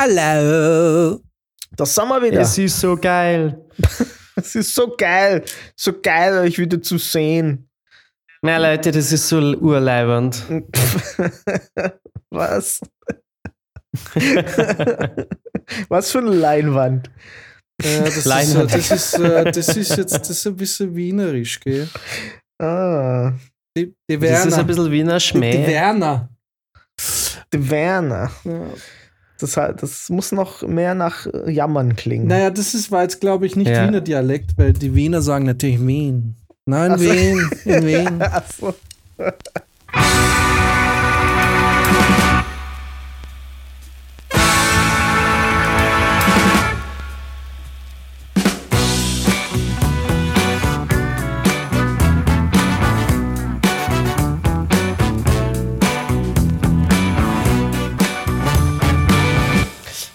Hallo. Das sind wir wieder. Es ist so geil. Es ist so geil. So geil, euch wieder zu sehen. Na Leute, das ist so urleibend. Was? Was für eine Leinwand. Ja, das, ist, äh, Leinwand. das, ist, äh, das ist jetzt das ist ein bisschen wienerisch, gell? Ah, Die, die Das ist ein Werner. bisschen wie ein Die, die Schmäh. Werner. der Werner. Ja. Das, das muss noch mehr nach äh, Jammern klingen. Naja, das ist, war jetzt, glaube ich, nicht Ja. Wiener Dialekt, weil die Wiener sagen natürlich Wien. Nein, Ach so. Wien, in Wien. Ach so.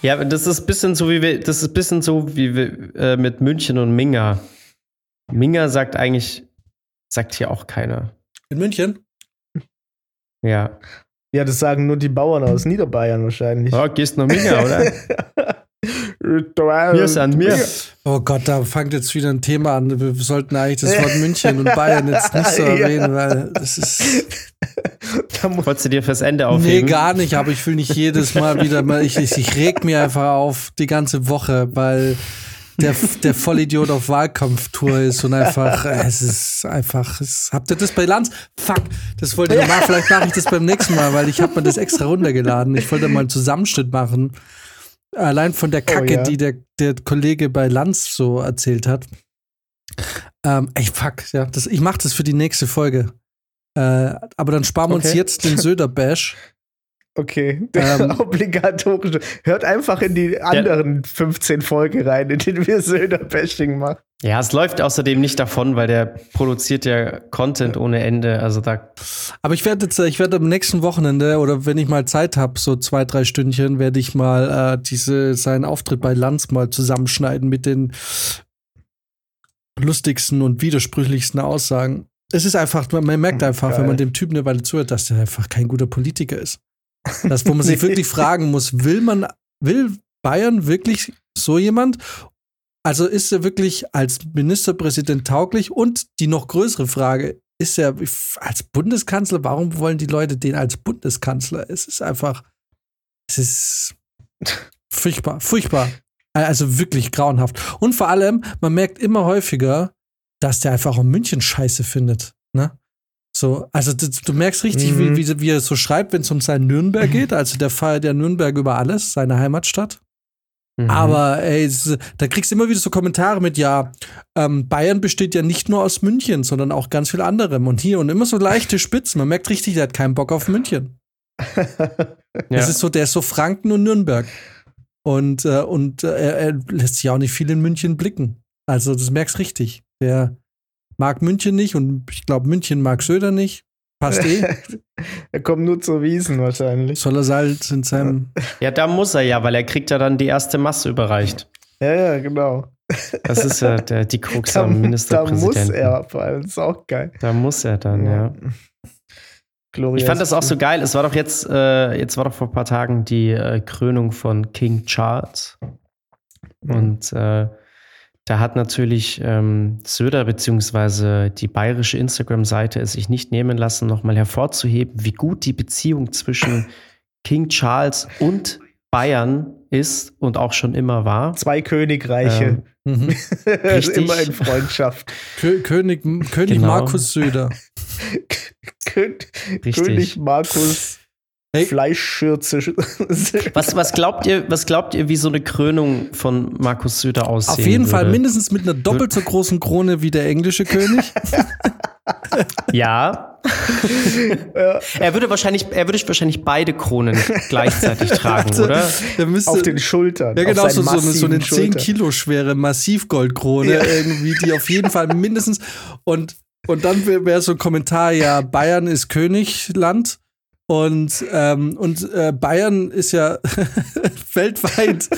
Ja, das ist ein bisschen so wie wir, das ist ein bisschen so wie wir, äh, mit München und Minga. Minga sagt eigentlich, sagt hier auch keiner. In München? Ja. Ja, das sagen nur die Bauern aus Niederbayern wahrscheinlich. Oh, gehst noch Minga, oder? wir Wir sind wir. Oh Gott, da fängt jetzt wieder ein Thema an. Wir sollten eigentlich das Wort München und Bayern jetzt nicht so Ja. erwähnen, weil das ist. Wolltest du dir fürs Ende Nee, aufheben? gar nicht, aber ich will nicht jedes Mal wieder mal. Ich, ich, ich reg mir einfach auf die ganze Woche, weil der, der Vollidiot auf Wahlkampftour ist und einfach, es ist einfach, es, habt ihr das bei Lanz? Fuck, das wollte ich machen. Vielleicht mache ich das beim nächsten Mal, weil ich habe mir das extra runtergeladen. Ich wollte mal einen Zusammenschnitt machen. Allein von der Kacke, ja. die der, der Kollege bei Lanz so erzählt hat. Ähm, ey, fuck, ja, das, ich mache das für die nächste Folge. Äh, aber dann sparen wir uns Okay. jetzt den Söder-Bash. Okay, der Ähm. obligatorische. Hört einfach in die anderen 15 Folgen rein, in denen wir Söder-Bashing machen. Ja, es läuft außerdem nicht davon, weil der produziert ja Content ohne Ende. Also da, Aber ich werde jetzt, äh, ich werde am nächsten Wochenende oder wenn ich mal Zeit habe, so zwei, drei Stündchen, werde ich mal äh, diese, seinen Auftritt bei Lanz mal zusammenschneiden mit den lustigsten und widersprüchlichsten Aussagen. Es ist einfach, man man merkt einfach, Geil. wenn man dem Typen eine Weile zuhört, dass der einfach kein guter Politiker ist. Das, wo man sich wirklich fragen muss, will man, will Bayern wirklich so jemand? Also ist er wirklich als Ministerpräsident tauglich? Und die noch größere Frage, ist er als Bundeskanzler, warum wollen die Leute den als Bundeskanzler? Es ist einfach, es ist furchtbar, furchtbar. Also wirklich grauenhaft. Und vor allem, man merkt immer häufiger, dass der einfach auch München scheiße findet. Ne? So, also du, du merkst richtig, Mhm. wie, wie, wie er so schreibt, wenn es um sein Nürnberg geht. Also der feiert ja Nürnberg über alles, seine Heimatstadt. Mhm. Aber ey, da kriegst du immer wieder so Kommentare mit, ja, ähm, Bayern besteht ja nicht nur aus München, sondern auch ganz viel anderem. Und hier und immer so leichte Spitzen. Man merkt richtig, der hat keinen Bock auf München. ja. Es ist so, der ist so Franken und Nürnberg. Und, äh, und äh, er, er lässt sich auch nicht viel in München blicken. Also, das merkst richtig. Der mag München nicht und ich glaube, München mag Söder nicht. Passt eh. er kommt nur zur Wiesen wahrscheinlich. Soll er halt in seinem. ja, da muss er ja, weil er kriegt ja dann die erste Masse überreicht. Ja, ja, genau. Das ist ja der, die Krux Da, am da Ministerpräsidenten. muss er, vor allem. Das ist auch geil. Da muss er dann, ja. Glorious. Ich fand das auch so geil. Es war doch jetzt, äh, jetzt war doch vor ein paar Tagen die äh, Krönung von King Charles. Und äh, da hat natürlich ähm, Söder beziehungsweise die bayerische Instagram-Seite es sich nicht nehmen lassen, nochmal hervorzuheben, wie gut die Beziehung zwischen King Charles und Bayern ist und auch schon immer war. Zwei Königreiche. Mhm. Richtig. Immer in Freundschaft. Kö König, König Genau. Markus Söder. Kön Richtig. König Markus Hey. Fleischschürze. Was, was, glaubt ihr, was glaubt ihr, wie so eine Krönung von Markus Söder aussehen Auf jeden Fall würde? mindestens mit einer doppelt so großen Krone wie der englische König. Ja. er würde wahrscheinlich, er würde wahrscheinlich beide Kronen gleichzeitig tragen, Also, oder? Der müsste, auf den Schultern. ja, genau, so, so, eine, so eine massiven 10 Schultern. Kilo schwere Massivgoldkrone Ja. irgendwie, die auf jeden Fall mindestens und, und dann wäre wär so ein Kommentar, ja, Bayern ist Königland Und, ähm, und äh, Bayern ist ja weltweit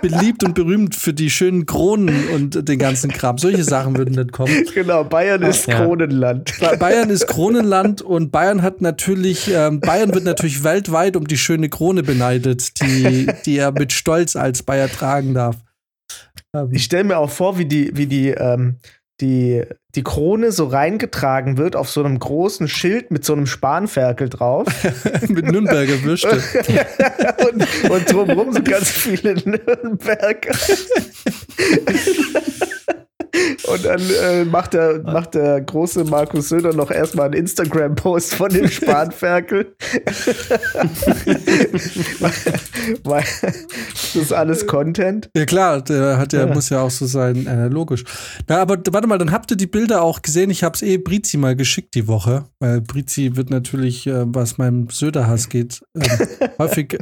beliebt und berühmt für die schönen Kronen und den ganzen Kram. Solche Sachen würden dann kommen. Genau, Bayern ist Ja. Kronenland. Ba- Bayern ist Kronenland und Bayern hat natürlich, ähm, Bayern wird natürlich weltweit um die schöne Krone beneidet, die, die er mit Stolz als Bayer tragen darf. Ähm, Ich stelle mir auch vor, wie die, wie die, ähm, die, die Krone so reingetragen wird auf so einem großen Schild mit so einem Spanferkel drauf. mit Nürnberger Würste. und, und drumherum so ganz viele Nürnberger. Und dann äh, macht, der, macht der große Markus Söder noch erstmal einen Instagram-Post von dem Spanferkel. Weil das ist alles Content. Ja klar, der hat ja, Ja. muss ja auch so sein, äh, logisch. Na, aber warte mal, dann habt ihr die Bilder auch gesehen. Ich habe es eh Brizi mal geschickt die Woche, weil Brizi wird natürlich, äh, was meinem Söder-Hass geht, ähm, häufig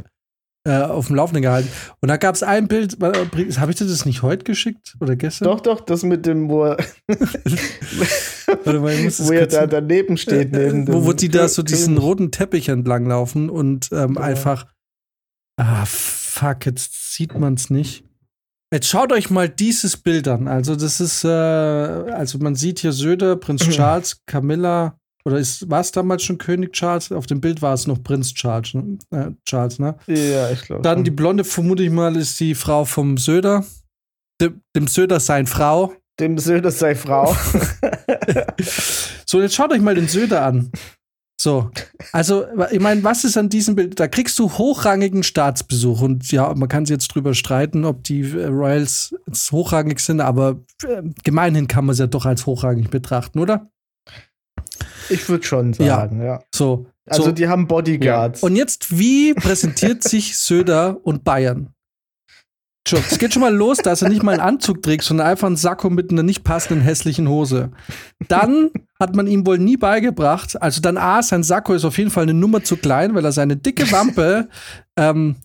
äh, auf dem Laufenden gehalten. Und da gab es ein Bild, habe ich dir das nicht heute geschickt oder gestern? Doch, doch, das mit dem, wo er, Warte mal, ich muss das wo er da daneben steht. Neben wo, wo die da so diesen roten Teppich entlang laufen und ähm, Ja. einfach. Ah, fuck, jetzt sieht man es nicht. Jetzt schaut euch mal dieses Bild an. Also, das ist, äh, also man sieht hier Söder, Prinz Charles, Camilla, oder ist, war es damals schon König Charles? Auf dem Bild war es noch Prinz Charles, ne? Äh, Charles, ne? Ja, ich glaube. Dann die Blonde, vermute ich mal, ist die Frau vom Söder. Dem, dem Söder sein Frau. Dem Söder sei Frau. So, jetzt schaut euch mal den Söder an. So, also, ich meine, was ist an diesem Bild? Da kriegst du hochrangigen Staatsbesuch und ja, man kann sich jetzt drüber streiten, ob die äh, Royals jetzt hochrangig sind, aber äh, gemeinhin kann man es ja doch als hochrangig betrachten, oder? Ich würde schon Ja. sagen, ja. So. Also so. die haben Bodyguards. Und jetzt, wie präsentiert sich Söder und Bayern? Es geht schon mal los, dass er nicht mal einen Anzug trägt, sondern einfach einen Sakko mit einer nicht passenden hässlichen Hose. Dann hat man ihm wohl nie beigebracht, also dann A, sein Sakko ist auf jeden Fall eine Nummer zu klein, weil er seine dicke Wampe ähm,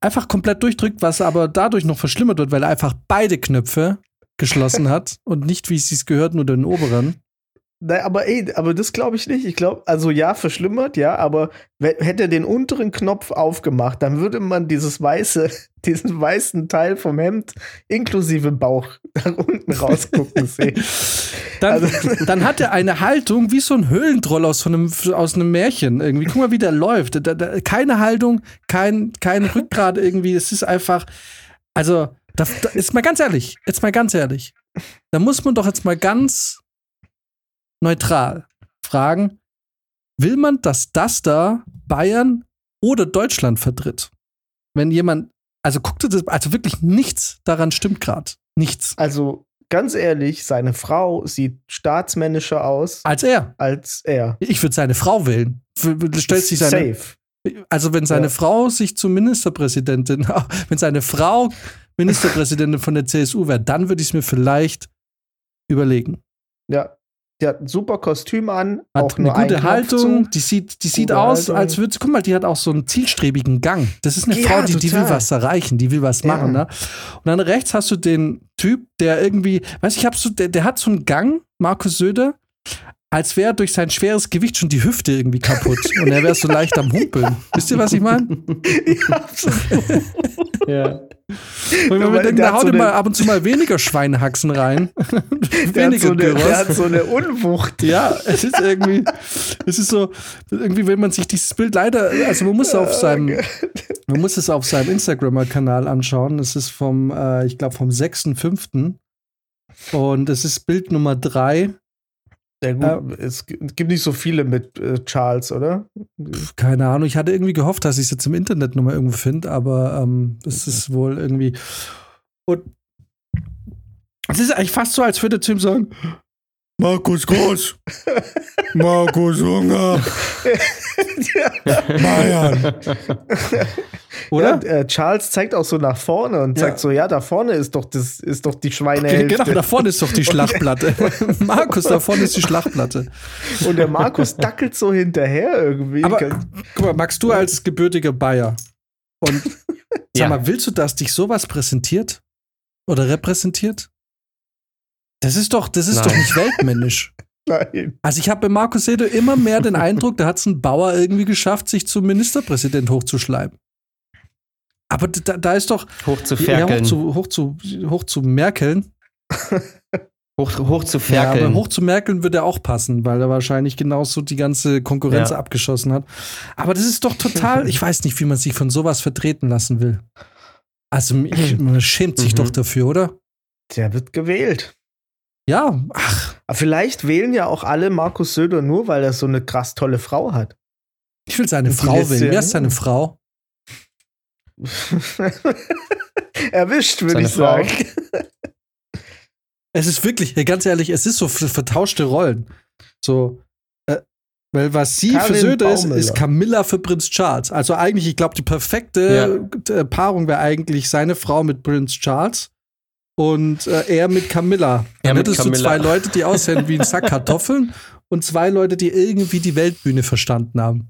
einfach komplett durchdrückt, was aber dadurch noch verschlimmert wird, weil er einfach beide Knöpfe geschlossen hat und nicht, wie es sich gehört, nur den oberen. Nein, aber ey, aber das glaube ich nicht. Ich glaube, also ja, verschlimmert, ja, aber hätte er den unteren Knopf aufgemacht, dann würde man dieses weiße, diesen weißen Teil vom Hemd inklusive Bauch nach unten rausgucken sehen. Dann, Also- dann hat er eine Haltung wie so ein Höhlentroll aus so einem, aus einem Märchen. Irgendwie, guck mal, wie der läuft. Da, da, keine Haltung, kein, kein Rückgrat irgendwie. Es ist einfach, also, da, da ist mal ganz ehrlich, jetzt mal ganz ehrlich. Da muss man doch jetzt mal ganz neutral fragen, will man, dass das da Bayern oder Deutschland vertritt? Wenn jemand, also guckt das, also wirklich nichts daran stimmt gerade. Nichts. Also ganz ehrlich, seine Frau sieht staatsmännischer aus Als er. als er. Ich würde seine Frau wählen. Stellt sich seine, Safe. also wenn seine Ja. Frau sich zur Ministerpräsidentin, wenn seine Frau Ministerpräsidentin von der CSU wäre, dann würde ich es mir vielleicht überlegen. Ja. Die hat ein super Kostüm an, Hat auch eine nur gute Haltung, die sieht, die sieht Gute aus, Haltung. als würde sie, guck mal, die hat auch so einen zielstrebigen Gang. Das ist eine Ja, Frau, die, die will was erreichen, die will was Ja. machen. Ne? Und dann rechts hast du den Typ, der irgendwie, weiß ich, hab so, der, der hat so einen Gang, Markus Söder, als wäre durch sein schweres Gewicht schon die Hüfte irgendwie kaputt und er wäre so leicht am Humpeln. Wisst ihr, was ich meine? Ja, absolut. Ja. Und wenn wir hat denken, da so haut eine- immer ab und zu mal weniger Schweinehaxen rein. Der hat, weniger so eine, der hat so eine Unwucht. Ja, es ist irgendwie, es ist so, irgendwie, wenn man sich dieses Bild leider, also man muss auf seinem, man muss es auf seinem Instagram-Kanal anschauen. Es ist vom, äh, ich glaube, vom 6.5. Und es ist Bild Nummer 3. Ja, gut, es gi- es gibt nicht so viele mit äh, Charles, oder? Keine Ahnung, ich hatte irgendwie gehofft, dass ich es jetzt im Internet nochmal irgendwo finde, aber ähm, es ist wohl irgendwie. Und es ist eigentlich fast so, als würde Tim sagen: Markus Groß, Markus Hunger, Bayern. Oder? Ja, äh, Charles zeigt auch so nach vorne und Ja. sagt so, ja, da vorne ist doch das ist doch die Schweinehälfte. Genau, da vorne ist doch die Schlachtplatte. Markus, da vorne ist die Schlachtplatte. Und der Markus dackelt so hinterher irgendwie. Aber guck mal, Max, du als gebürtiger Bayer. Und sag Ja. mal, willst du, dass dich sowas präsentiert? Oder repräsentiert? Das ist doch, das ist doch Nein. nicht weltmännisch. Nein. Also ich habe bei Markus Söder immer mehr den Eindruck, da hat es ein Bauer irgendwie geschafft, sich zum Ministerpräsident hochzuschleimen. Aber da, da ist doch Hoch zu ja, hoch ferkeln. zu, hoch zu, hoch zu Merkeln. hoch, hoch zu Ja, aber ferkeln. hoch zu Merkeln würde er auch passen, weil er wahrscheinlich genauso die ganze Konkurrenz Ja. abgeschossen hat. Aber das ist doch total, ich weiß nicht, wie man sich von sowas vertreten lassen will. Also ich, man schämt sich Mhm. doch dafür, oder? Der wird gewählt. Ja, ach, Aber vielleicht wählen ja auch alle Markus Söder nur, weil er so eine krass tolle Frau hat. ich will seine Und Frau wählen. Wer ist seine Frau? Erwischt, würde ich Frau? sagen. Es ist wirklich, ja, ganz ehrlich, es ist so ver- vertauschte Rollen. So, äh, weil was sie für Karin Söder ist, Baumüller. ist Camilla für Prinz Charles. Also eigentlich, ich glaube, die perfekte äh, Paarung wäre eigentlich seine Frau mit Prinz Charles und äh, er mit Camilla. Er Dann mit hättest du Camilla. zwei Leute, die aussehen wie ein Sack Kartoffeln und zwei Leute, die irgendwie die Weltbühne verstanden haben.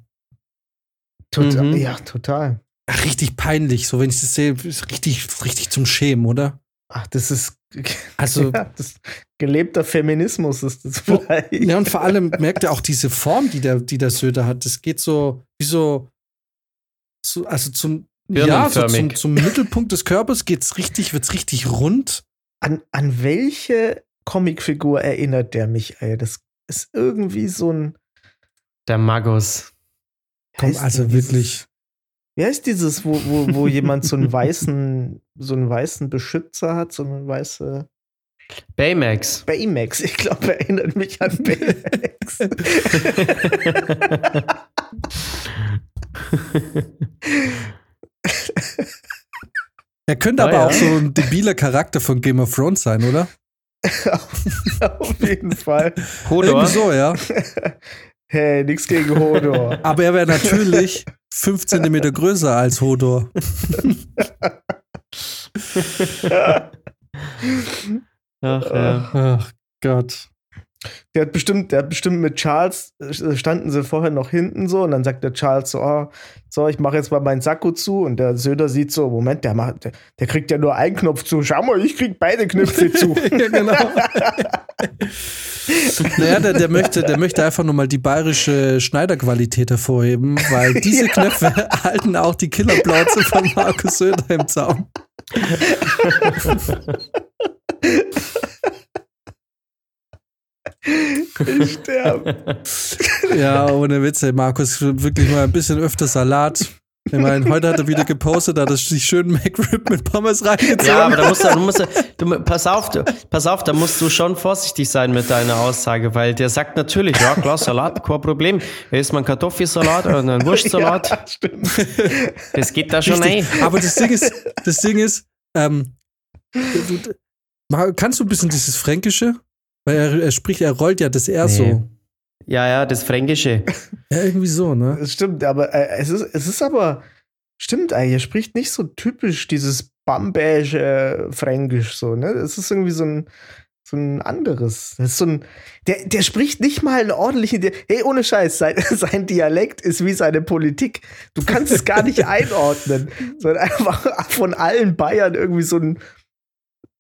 Total, Mhm. Ja, total. Ach, richtig peinlich, so wenn ich das sehe, ist richtig, richtig zum Schämen, oder? Ach, das ist. Also, ja, das, gelebter Feminismus ist das vielleicht. Ja, und vor allem merkt er auch diese Form, die der, die der Söder hat. Das geht so, wie so, so also zum, ja, so zum, zum Mittelpunkt des Körpers geht's richtig, wird's richtig rund. An, an welche Comicfigur erinnert der mich, ey? Das ist irgendwie so ein. Der Magus. Komm, also dieses- wirklich. Wie heißt dieses, wo, wo, wo jemand so einen weißen, so einen weißen Beschützer hat, so eine weiße Baymax. Baymax? Ich glaube, er erinnert mich an Baymax. Er könnte Ah, aber ja. auch so ein debiler Charakter von Game of Thrones sein, oder? Auf jeden Fall. Hodor. Irgendwie so, ja. Hey, nix gegen Hodor. Aber er wäre natürlich fünf Zentimeter größer als Hodor. Ach, ja. Ach Gott. Der hat bestimmt, der hat bestimmt mit Charles, äh, standen sie vorher noch hinten so und dann sagt der Charles so, oh, so, ich mache jetzt mal meinen Sakko zu und der Söder sieht so, Moment, der, macht, der, der kriegt ja nur einen Knopf zu. Schau mal, ich krieg beide Knöpfe zu. ja, genau. naja, der, der, möchte, der möchte einfach nur mal die bayerische Schneiderqualität hervorheben, weil diese Ja. Knöpfe halten auch die Killerplauze von Markus Söder im Zaum. ich sterbe. Ja, ohne Witze, Markus, wirklich mal ein bisschen öfter Salat. Ich meine, heute hat er wieder gepostet, hat er sich schön McRib mit Pommes reingezogen. Ja, aber da musst du, du musst, du, pass auf, du, pass auf, da musst du schon vorsichtig sein mit deiner Aussage, weil der sagt natürlich, ja klar, Salat, kein Problem. Da isst man Kartoffelsalat oder einen Wurstsalat. Ja, stimmt. Das geht da schon Richtig. ein. Aber das Ding ist, das Ding ist, ähm, kannst du ein bisschen dieses Fränkische? Weil er, er spricht, er rollt ja das R Nee. so. Ja, ja, das Fränkische. Ja, irgendwie so, ne? Das stimmt, aber äh, es, ist, es ist aber, stimmt eigentlich, er spricht nicht so typisch dieses bambäische äh, Fränkisch so, ne? Es ist irgendwie so ein, so ein anderes. Das ist so ein, der, der spricht nicht mal einen ordentlichen, Di- hey, ohne Scheiß, sein, sein Dialekt ist wie seine Politik. Du kannst es gar nicht einordnen, sondern einfach von allen Bayern irgendwie so ein,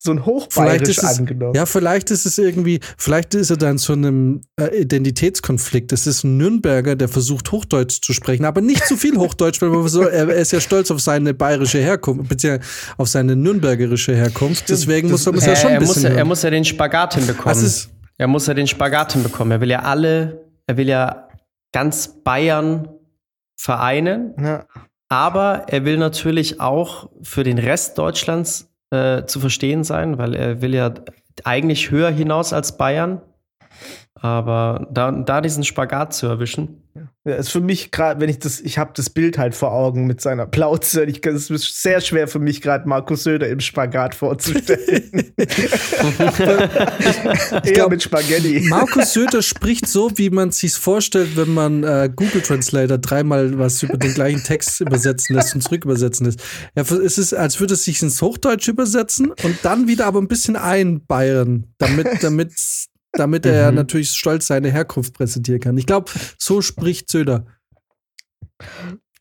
so ein Vielleicht Hochbayerisch ist es, angenommen. ja, vielleicht ist es irgendwie, vielleicht ist er dann zu einem äh, Identitätskonflikt. Es ist ein Nürnberger, der versucht, Hochdeutsch zu sprechen, aber nicht zu viel Hochdeutsch, weil man so, er, er ist ja stolz auf seine bayerische Herkunft, beziehungsweise auf seine nürnbergerische Herkunft. Deswegen muss das- man es ja Äh, schon ein er, muss, bisschen. ja- er hören. muss ja den Spagat hinbekommen. Ist, Er muss ja den Spagat hinbekommen. Er will ja alle, er will ja ganz Bayern vereinen, Ja. aber er will natürlich auch für den Rest Deutschlands äh, zu verstehen sein, weil er will ja eigentlich höher hinaus als Bayern. Aber da, da diesen Spagat zu erwischen. Ja, ist für mich gerade, wenn ich das, ich habe das Bild halt vor Augen mit seiner Plauze. Ich, es ist sehr schwer für mich gerade Markus Söder im Spagat vorzustellen. Eher glaub, mit Spaghetti. Markus Söder spricht so, wie man sich's vorstellt, wenn man äh, Google Translator dreimal was über den gleichen Text übersetzen lässt und zurück übersetzen lässt. Ja, es ist, als würde es sich ins Hochdeutsch übersetzen und dann wieder aber ein bisschen einbayern, damit, damit, damit er Mhm. natürlich stolz seine Herkunft präsentieren kann. Ich glaube, so spricht Söder.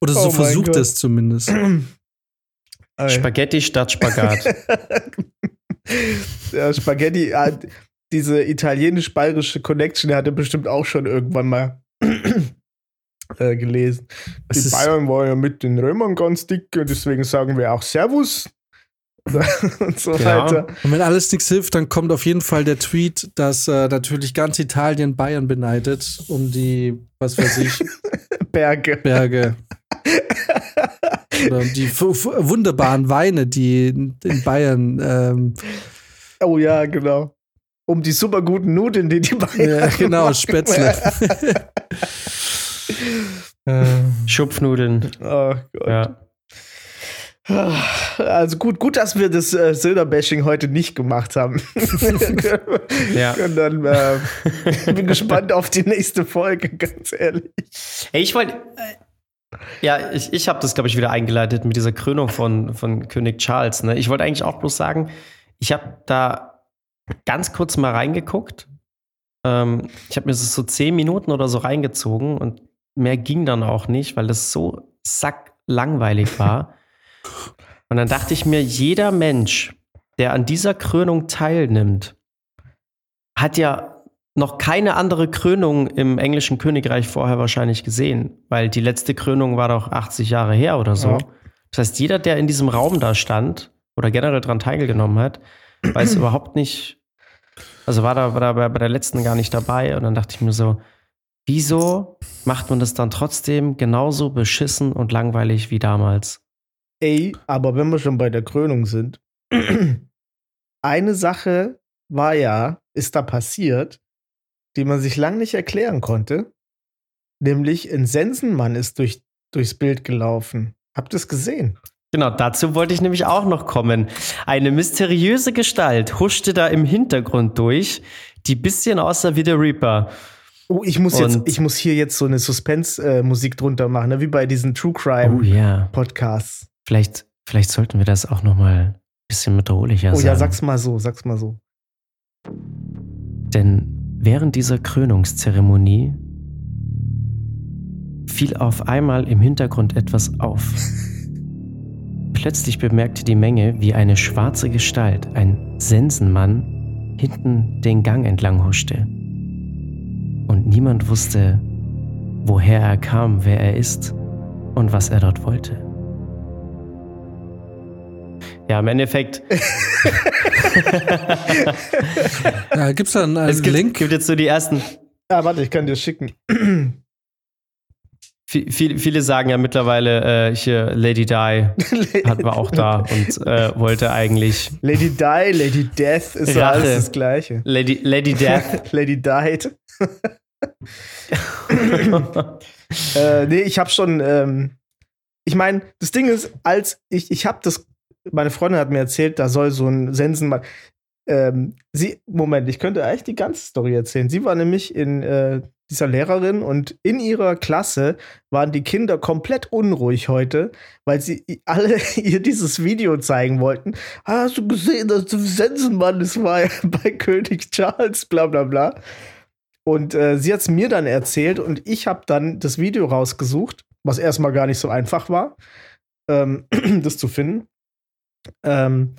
Oder so Oh versucht Gott. es zumindest. Spaghetti statt Spagat. ja, Spaghetti. ah, diese italienisch-bayerische Connection, der hatte bestimmt auch schon irgendwann mal äh, gelesen. Es Die Bayern waren ja mit den Römern ganz dick, deswegen sagen wir auch Servus. und so Ja. weiter. Und wenn alles nichts hilft, dann kommt auf jeden Fall der Tweet, dass äh, natürlich ganz Italien Bayern beneidet um die, was weiß ich, Berge. Berge. Oder um die wunderbaren Weine, die in in Bayern. Ähm, Oh ja, genau. Um die super guten Nudeln, die die Bayern ja, genau, machen. Spätzle. ähm, Schupfnudeln. Oh Gott. Ja. Also gut, gut, dass wir das äh, Söder-Bashing heute nicht gemacht haben. Ja. Und dann äh, bin gespannt auf die nächste Folge, ganz ehrlich. Ey, ich wollte. Äh, ja, ich, ich habe das, glaube ich, wieder eingeleitet mit dieser Krönung von, von König Charles. Ne? Ich wollte eigentlich auch bloß sagen, ich habe da ganz kurz mal reingeguckt. Ähm, ich habe mir das so zehn Minuten oder so reingezogen und mehr ging dann auch nicht, weil das so sacklangweilig war. Und dann dachte ich mir, jeder Mensch, der an dieser Krönung teilnimmt, hat ja noch keine andere Krönung im englischen Königreich vorher wahrscheinlich gesehen, weil die letzte Krönung war doch 80 Jahre her oder so. Ja. Das heißt, jeder, der in diesem Raum da stand oder generell daran teilgenommen hat, weiß überhaupt nicht, also war da, war da bei, bei der letzten gar nicht dabei. Und dann dachte ich mir so, wieso macht man das dann trotzdem genauso beschissen und langweilig wie damals? Ey, aber wenn wir schon bei der Krönung sind, eine Sache war ja, ist da passiert, die man sich lang nicht erklären konnte. Nämlich ein Sensenmann ist durch, durchs Bild gelaufen. Habt ihr es gesehen? Genau, dazu wollte ich nämlich auch noch kommen. Eine mysteriöse Gestalt huschte da im Hintergrund durch, die bisschen aussah wie der Reaper. Oh, ich muss jetzt, ich muss hier jetzt so eine Suspense-Musik drunter machen, ne? wie bei diesen True Oh Crime ja, Podcasts. Vielleicht, vielleicht sollten wir das auch noch mal ein bisschen bedrohlicher Oh sagen. ja, sag's mal so, sag's mal so. Denn während dieser Krönungszeremonie fiel auf einmal im Hintergrund etwas auf. Plötzlich bemerkte die Menge, wie eine schwarze Gestalt, ein Sensenmann, hinten den Gang entlang huschte. Und niemand wusste, woher er kam, wer er ist und was er dort wollte. Ja, im Endeffekt, ja, gibt's da einen, es einen gibt, Link? gibt jetzt so die ersten Ah, warte, ich kann dir schicken. Vi- Viele, viele sagen ja mittlerweile, äh, hier Lady Di hat war auch da und äh, wollte eigentlich Lady Di, Lady Death ist ja alles das Gleiche. Lady, Lady Death. Lady Died. Äh, nee, ich habe schon. Ähm, ich meine, das Ding ist, als ich, ich habe das, meine Freundin hat mir erzählt, da soll so ein Sensenmann. Ähm, sie, Moment, ich könnte eigentlich die ganze Story erzählen. Sie war nämlich in äh, dieser Lehrerin und in ihrer Klasse waren die Kinder komplett unruhig heute, weil sie alle ihr dieses Video zeigen wollten. Ah, hast du gesehen, dass der Sensenmann, das war bei König Charles, bla bla bla. Und äh, sie hat es mir dann erzählt und ich habe dann das Video rausgesucht, was erstmal gar nicht so einfach war, ähm, das zu finden. Ähm,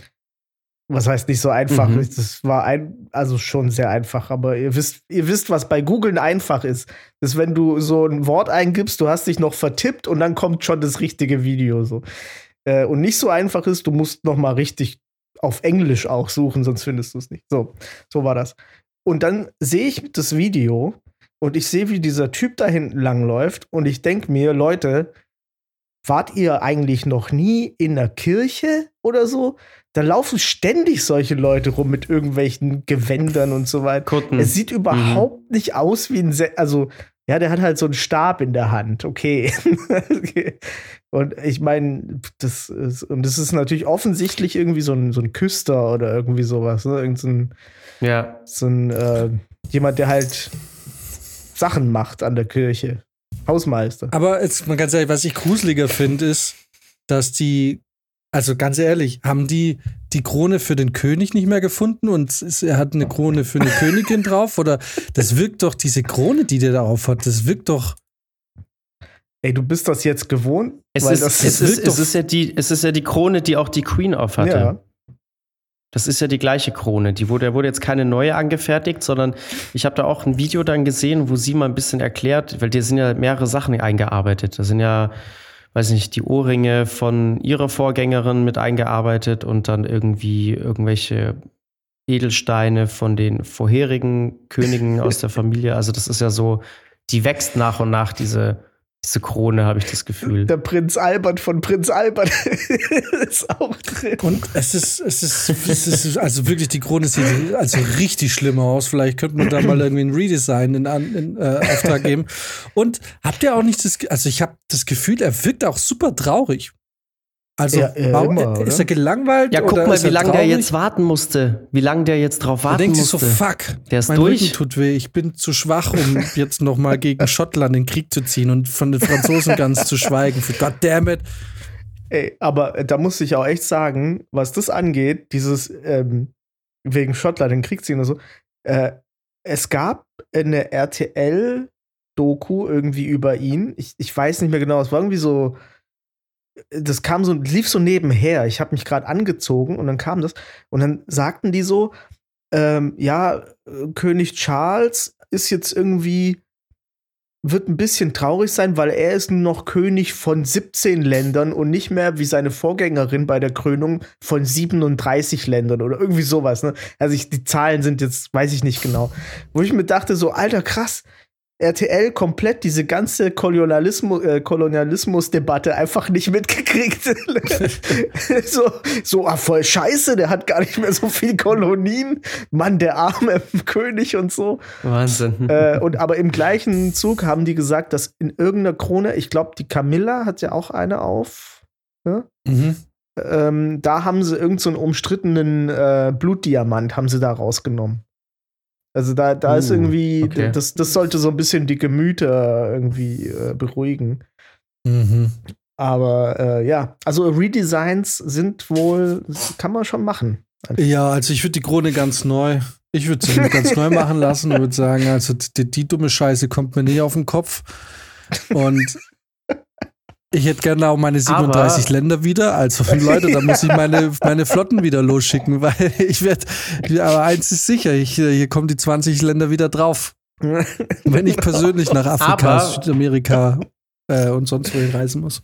was heißt nicht so einfach? Mhm. Das war ein, also schon sehr einfach, aber ihr wisst, ihr wisst, was bei Googlen einfach ist. Das ist, wenn du so ein Wort eingibst, du hast dich noch vertippt und dann kommt schon das richtige Video so. Äh, und nicht so einfach ist, du musst noch mal richtig auf Englisch auch suchen, sonst findest du es nicht. So, so war das. Und dann sehe ich das Video und ich sehe, wie dieser Typ da hinten langläuft und ich denke mir, Leute, wart ihr eigentlich noch nie in der Kirche oder so? Da laufen ständig solche Leute rum mit irgendwelchen Gewändern und so weiter. Kutten. Es sieht überhaupt nicht aus wie ein, Se also ja, der hat halt so einen Stab in der Hand, okay. okay. Und ich meine, das ist, und das ist natürlich offensichtlich irgendwie so ein, so ein Küster oder irgendwie sowas, ne? Irgend so ein, ja. so ein äh, jemand, der halt Sachen macht an der Kirche. Hausmeister. Aber jetzt mal ganz ehrlich, was ich gruseliger finde, ist, dass die, also ganz ehrlich, haben die die Krone für den König nicht mehr gefunden und er hat eine Krone für eine Königin drauf? Oder das wirkt doch, diese Krone, die der da auf hat, das wirkt doch. Ey, du bist das jetzt gewohnt? Es Weil ist, das- es, das ist, wirkt es, doch- ist ja die, es ist ja die Krone, die auch die Queen auf hatte. Ja. Das ist ja die gleiche Krone. Die wurde, wurde jetzt keine neue angefertigt, sondern ich habe da auch ein Video dann gesehen, wo sie mal ein bisschen erklärt, weil dir sind ja mehrere Sachen eingearbeitet. Da sind ja, weiß nicht, die Ohrringe von ihrer Vorgängerin mit eingearbeitet und dann irgendwie irgendwelche Edelsteine von den vorherigen Königen aus der Familie. Also das ist ja so, die wächst nach und nach, diese, diese Krone, habe ich das Gefühl. Der Prinz Albert von Prinz Albert ist auch drin. Und es ist, es ist, es ist, also wirklich, die Krone sieht also richtig schlimm aus. Vielleicht könnte man da mal irgendwie ein Redesign in, in äh, Auftrag geben. Und habt ihr auch nicht das, also ich habe das Gefühl, er wirkt auch super traurig. Also, Ja, äh, warum, immer, ist oder? er gelangweilt? Ja, guck oder mal, wie er lange der jetzt warten musste. Wie lange der jetzt drauf warten denkt sich so, musste. fuck, Der ist mein durch. Rücken tut weh, ich bin zu schwach, um jetzt noch mal gegen Schottland in den Krieg zu ziehen und von den Franzosen ganz zu schweigen. Für God damn it. Ey, aber da muss ich auch echt sagen, was das angeht, dieses ähm, wegen Schottland in den Krieg ziehen und so, äh, es gab eine RTL-Doku irgendwie über ihn. Ich, ich weiß nicht mehr genau, es war irgendwie so, das kam so, lief so nebenher. Ich habe mich gerade angezogen und dann kam das und dann sagten die so, ähm, ja, äh, König Charles ist jetzt irgendwie wird ein bisschen traurig sein, weil er ist nur noch König von 17 Ländern und nicht mehr wie seine Vorgängerin bei der Krönung von 37 Ländern oder irgendwie sowas. Ne? Also ich, die Zahlen sind jetzt, weiß ich nicht genau. Wo ich mir dachte, so, alter, krass, RTL komplett diese ganze Kolonialismus, äh, Kolonialismus-Debatte einfach nicht mitgekriegt. so, so, ah, voll scheiße, der hat gar nicht mehr so viel Kolonien. Mann, der arme König und so. Wahnsinn. Äh, und aber im gleichen Zug haben die gesagt, dass in irgendeiner Krone, ich glaube, die Camilla hat ja auch eine auf. Ne? Mhm. Ähm, da haben sie irgendeinen so einen umstrittenen äh, Blutdiamant haben sie da rausgenommen. Also da, da ist Uh, irgendwie, okay. das, das sollte so ein bisschen die Gemüter irgendwie äh, beruhigen. Mhm. Aber äh, ja, also Redesigns sind wohl, kann man schon machen. Ja, also ich würde die Krone ganz neu, ich würde sie ganz neu machen lassen und würde sagen, also die, die dumme Scheiße kommt mir nicht auf den Kopf. Und ich hätte gerne auch meine 37 Aber- Länder wieder. Also Leute, da muss ich meine, meine Flotten wieder losschicken, weil ich werde, aber eins ist sicher, ich, hier kommen die 20 Länder wieder drauf. Wenn ich persönlich nach Afrika, Aber- Südamerika äh, und sonst wohin reisen muss.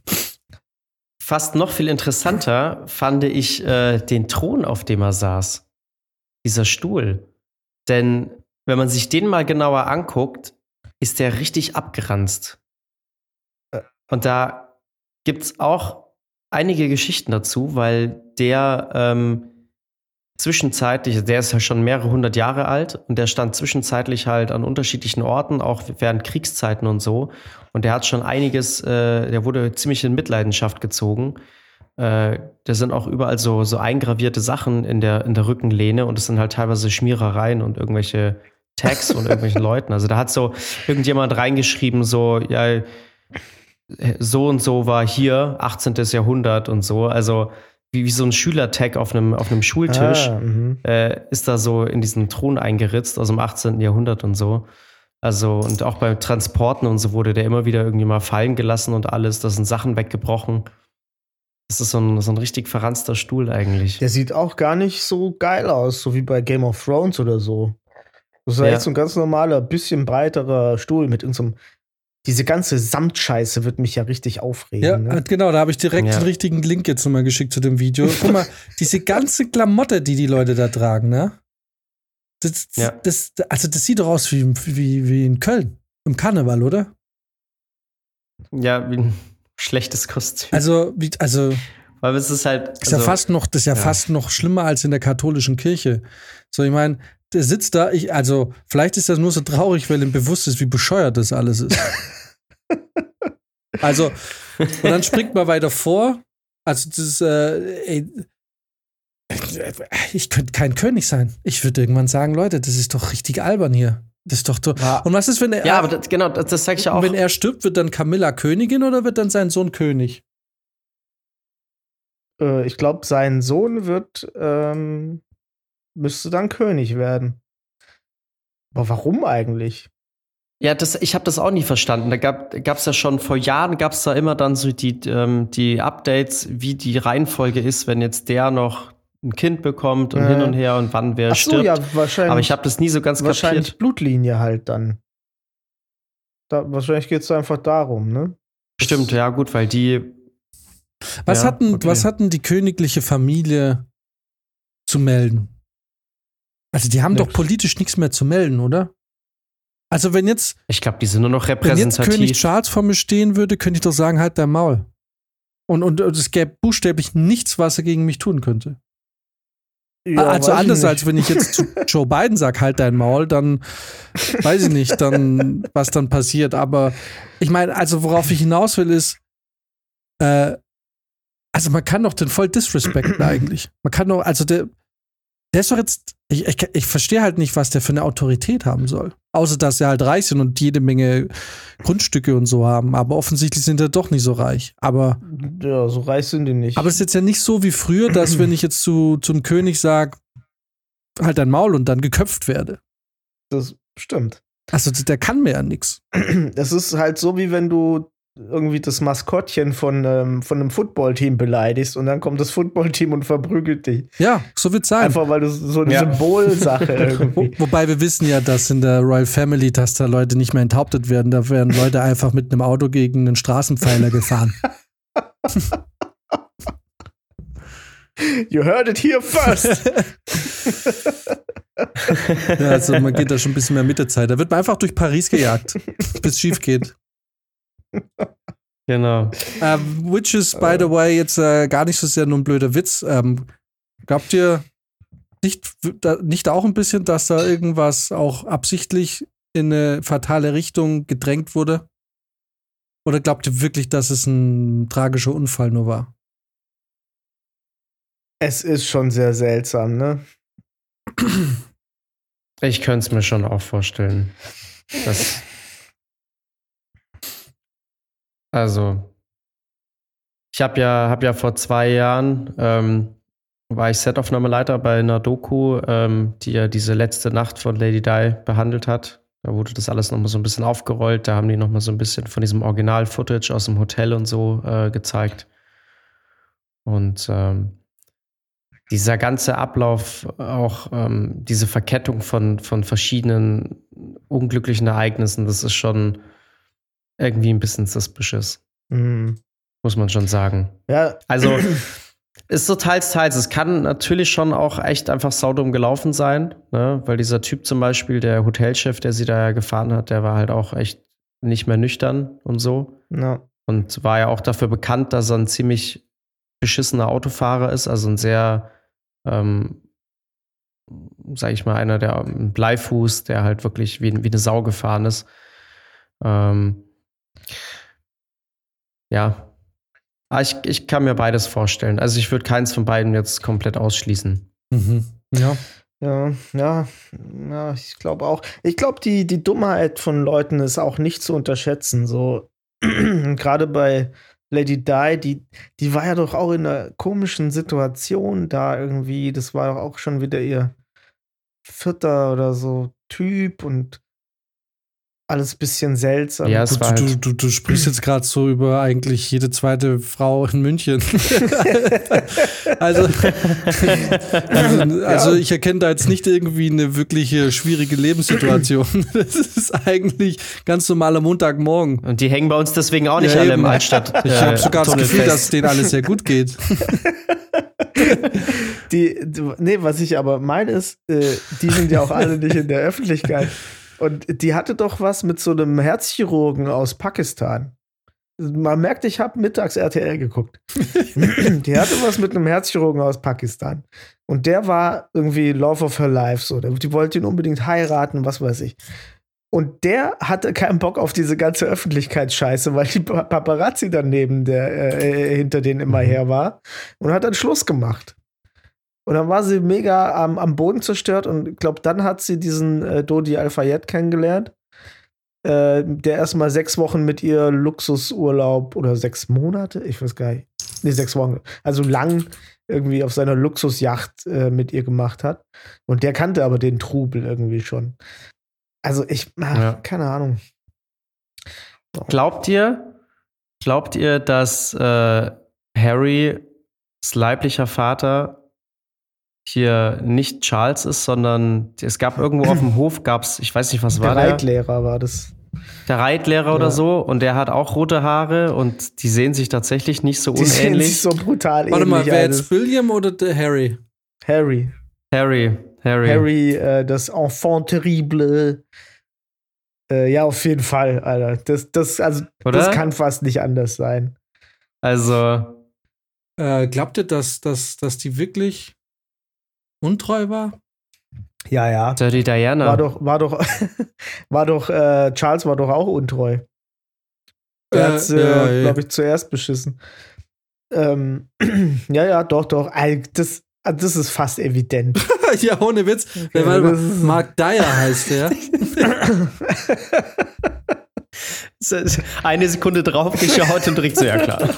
Fast noch viel interessanter fand ich äh, den Thron, auf dem er saß. Dieser Stuhl. Denn wenn man sich den mal genauer anguckt, ist der richtig abgeranzt. Und da gibt es auch einige Geschichten dazu, weil der ähm, zwischenzeitlich, der ist ja schon mehrere hundert Jahre alt und der stand zwischenzeitlich halt an unterschiedlichen Orten, auch während Kriegszeiten und so. Und der hat schon einiges, äh, der wurde ziemlich in Mitleidenschaft gezogen. Äh, da sind auch überall so, so eingravierte Sachen in der, in der Rückenlehne und es sind halt teilweise Schmierereien und irgendwelche Tags von irgendwelchen Leuten. Also da hat so irgendjemand reingeschrieben, so, ja, so und so war hier, 18. Jahrhundert und so. Also wie, wie so ein Schülertag auf einem, auf einem Schultisch Ah, mhm. äh, ist da so in diesen Thron eingeritzt aus dem 18. Jahrhundert und so. Also, und auch beim Transporten und so wurde der immer wieder irgendwie mal fallen gelassen und alles. Da sind Sachen weggebrochen. Das ist so ein, so ein richtig verranzter Stuhl eigentlich. Der sieht auch gar nicht so geil aus, so wie bei Game of Thrones oder so. Das ist ja echt so ein ganz normaler, bisschen breiterer Stuhl mit irgendeinem. Diese ganze Samtscheiße wird mich ja richtig aufregen. Ja, ne? äh, genau, da habe ich direkt Ja. den richtigen Link jetzt nochmal geschickt zu dem Video. Guck mal, diese ganze Klamotte, die die Leute da tragen, ne? Das, Ja. das, also das sieht doch aus wie, wie, wie in Köln, im Karneval, oder? Ja, wie ein schlechtes Kostüm. Also, wie, also Weil es ist halt. ist ja also- fast noch, das ist ja, ja. fast noch schlimmer als in der katholischen Kirche. So, ich meine, der sitzt da, ich, also vielleicht ist das nur so traurig, weil ihm bewusst ist, wie bescheuert das alles ist. also, und dann springt man weiter vor. Also, das ist, äh, ey, ich könnte kein König sein. Ich würde irgendwann sagen, Leute, das ist doch richtig albern hier. Das ist doch. doch Ja. und was ist, wenn er, Ja, aber das, genau, das, das sag ich ja auch. wenn er stirbt, wird dann Camilla Königin oder wird dann sein Sohn König? Äh, ich glaube, sein Sohn wird, ähm, müsste dann König werden. Aber warum eigentlich? Ja, das, ich habe das auch nie verstanden. Da gab es ja schon vor Jahren, gab es da immer dann so die, ähm, die Updates, wie die Reihenfolge ist, wenn jetzt der noch ein Kind bekommt und Äh. hin und her und wann wer Ach so, stirbt. ja, wahrscheinlich. Aber ich habe das nie so ganz wahrscheinlich kapiert. Blutlinie halt dann. Da, wahrscheinlich geht es einfach darum, ne? Stimmt, ja, gut, weil die. Was, Ja, hatten, okay. was hatten die königliche Familie zu melden? Also, die haben Nix. doch politisch nichts mehr zu melden, oder? Also, wenn jetzt, Ich glaube, die sind nur noch wenn jetzt repräsentativ. König Charles vor mir stehen würde, könnte ich doch sagen, halt dein Maul. Und, und, und es gäbe buchstäblich nichts, was er gegen mich tun könnte. Ja, also anders als wenn ich jetzt zu Joe Biden sage, halt dein Maul, dann weiß ich nicht, dann, was dann passiert. Aber ich meine, also worauf ich hinaus will, ist, äh, also man kann doch den voll disrespekten eigentlich. Man kann doch, also der, der ist doch jetzt, ich, ich, ich verstehe halt nicht, was der für eine Autorität haben soll. Außer, dass er halt reich sind und jede Menge Grundstücke und so haben. Aber offensichtlich sind er doch nicht so reich. Aber Ja, so reich sind die nicht. aber es ist jetzt ja nicht so wie früher, dass wenn ich jetzt zu, zum König sage, halt dein Maul und dann geköpft werde. das stimmt. Also der kann mir ja nichts. Das ist halt so, wie wenn du irgendwie das Maskottchen von, ähm, von einem Footballteam beleidigst und dann kommt das Footballteam und verprügelt dich. Ja, so wird's sein. Einfach weil du so eine Ja. Symbolsache irgendwie. wobei wir wissen ja, dass in der Royal Family, dass da Leute nicht mehr enthauptet werden. Da werden Leute einfach mit einem Auto gegen einen Straßenpfeiler gefahren. You heard it here first. Ja, also man geht da schon ein bisschen mehr mit der Zeit. Da wird man einfach durch Paris gejagt, bis schief geht. Genau. Äh, which is, by the way, jetzt äh, gar nicht so sehr nur ein blöder Witz. Ähm, glaubt ihr nicht, da, nicht auch ein bisschen, dass da irgendwas auch absichtlich in eine fatale Richtung gedrängt wurde? Oder glaubt ihr wirklich, dass es ein tragischer Unfall nur war? es ist schon sehr seltsam, ne? Ich könnte es mir schon auch vorstellen. Dass also, ich habe ja, hab ja vor zwei Jahren, ähm, war ich Setaufnahmeleiter bei einer Doku, ähm, die ja diese letzte Nacht von Lady Di behandelt hat. Da wurde das alles nochmal so ein bisschen aufgerollt. Da haben die nochmal so ein bisschen von diesem Original-Footage aus dem Hotel und so äh, gezeigt. Und ähm, dieser ganze Ablauf, auch ähm, diese Verkettung von, von verschiedenen unglücklichen Ereignissen, das ist schon irgendwie ein bisschen suspicious, Mhm. muss man schon sagen. Ja, Also ist so teils, teils. Es kann natürlich schon auch echt einfach saudumm gelaufen sein, ne? weil dieser Typ zum Beispiel, der Hotelchef, der sie da ja gefahren hat, der war halt auch echt nicht mehr nüchtern und so. na, Und war ja auch dafür bekannt, dass er ein ziemlich beschissener Autofahrer ist, also ein sehr, ähm, sag ich mal, einer der ein Bleifuß, der halt wirklich wie, wie eine Sau gefahren ist. Ähm, ja. Aber ich, ich kann mir beides vorstellen. Also ich würde keins von beiden jetzt komplett ausschließen. Mhm. Ja. ja, ja, ja, ich glaube auch. Ich glaube, die, die Dummheit von Leuten ist auch nicht zu unterschätzen. So, gerade bei Lady Di, die, die war ja doch auch in einer komischen Situation da irgendwie. Das war doch auch schon wieder ihr vierter oder so Typ und alles bisschen seltsam. Ja, es Du, war du, halt- du, du sprichst jetzt gerade so über eigentlich jede zweite Frau in München. also, also ich erkenne da jetzt nicht irgendwie eine wirkliche schwierige Lebenssituation. Das ist eigentlich ganz normaler Montagmorgen. Und die hängen bei uns deswegen auch nicht Ja, alle eben. im Altstadt. Ich äh, habe sogar das Gefühl, dass denen alles sehr gut geht. Die, die, nee, was ich aber meine ist, äh, die sind ja auch alle nicht in der Öffentlichkeit. Und die hatte doch was mit so einem Herzchirurgen aus Pakistan. Man merkt, ich habe mittags RTL geguckt. die hatte was mit einem Herzchirurgen aus Pakistan. Und der war irgendwie Love of her life. So. Die wollte ihn unbedingt heiraten, was weiß ich. Und der hatte keinen Bock auf diese ganze Öffentlichkeitsscheiße, weil die Pa- Paparazzi daneben der, äh, hinter denen immer her war und hat dann Schluss gemacht. Und dann war sie mega am, am Boden zerstört und ich glaube, dann hat sie diesen äh, Dodi Al-Fayed kennengelernt, äh, der erstmal sechs Wochen mit ihr Luxusurlaub oder sechs Monate, ich weiß gar nicht, nee, sechs Wochen, also lang irgendwie auf seiner Luxusjacht äh, mit ihr gemacht hat. Und der kannte aber den Trubel irgendwie schon. Also ich, ach, Ja. keine Ahnung. Glaubt ihr, glaubt ihr, dass äh, Harrys leiblicher Vater hier nicht Charles ist, sondern es gab irgendwo auf dem Hof, gab es, ich weiß nicht, was war der der? Reitlehrer war das. Der Reitlehrer Ja. oder so. Und der hat auch rote Haare und die sehen sich tatsächlich nicht so Die sehen unähnlich. sich so brutal Warte mal, ähnlich. wer alles. jetzt William oder der Harry? Harry. Harry, Harry. Harry, äh, das Enfant terrible. Äh, ja, auf jeden Fall, Alter. Das, das, also, Oder? das kann fast nicht anders sein. Also, Äh, glaubt ihr, dass, dass, dass die wirklich untreu war? Ja, ja. Dirty Diana. War doch, war doch, war doch, äh, Charles war doch auch untreu. Der Äh, hat's, äh, ja, ja. glaube ich, zuerst beschissen. Ähm, ja, ja, doch, doch. Das, ah, das ist fast evident. ja, ohne Witz. Okay, ist- Mark Dyer heißt der. Eine Sekunde drauf geschaut und direkt so, ja klar.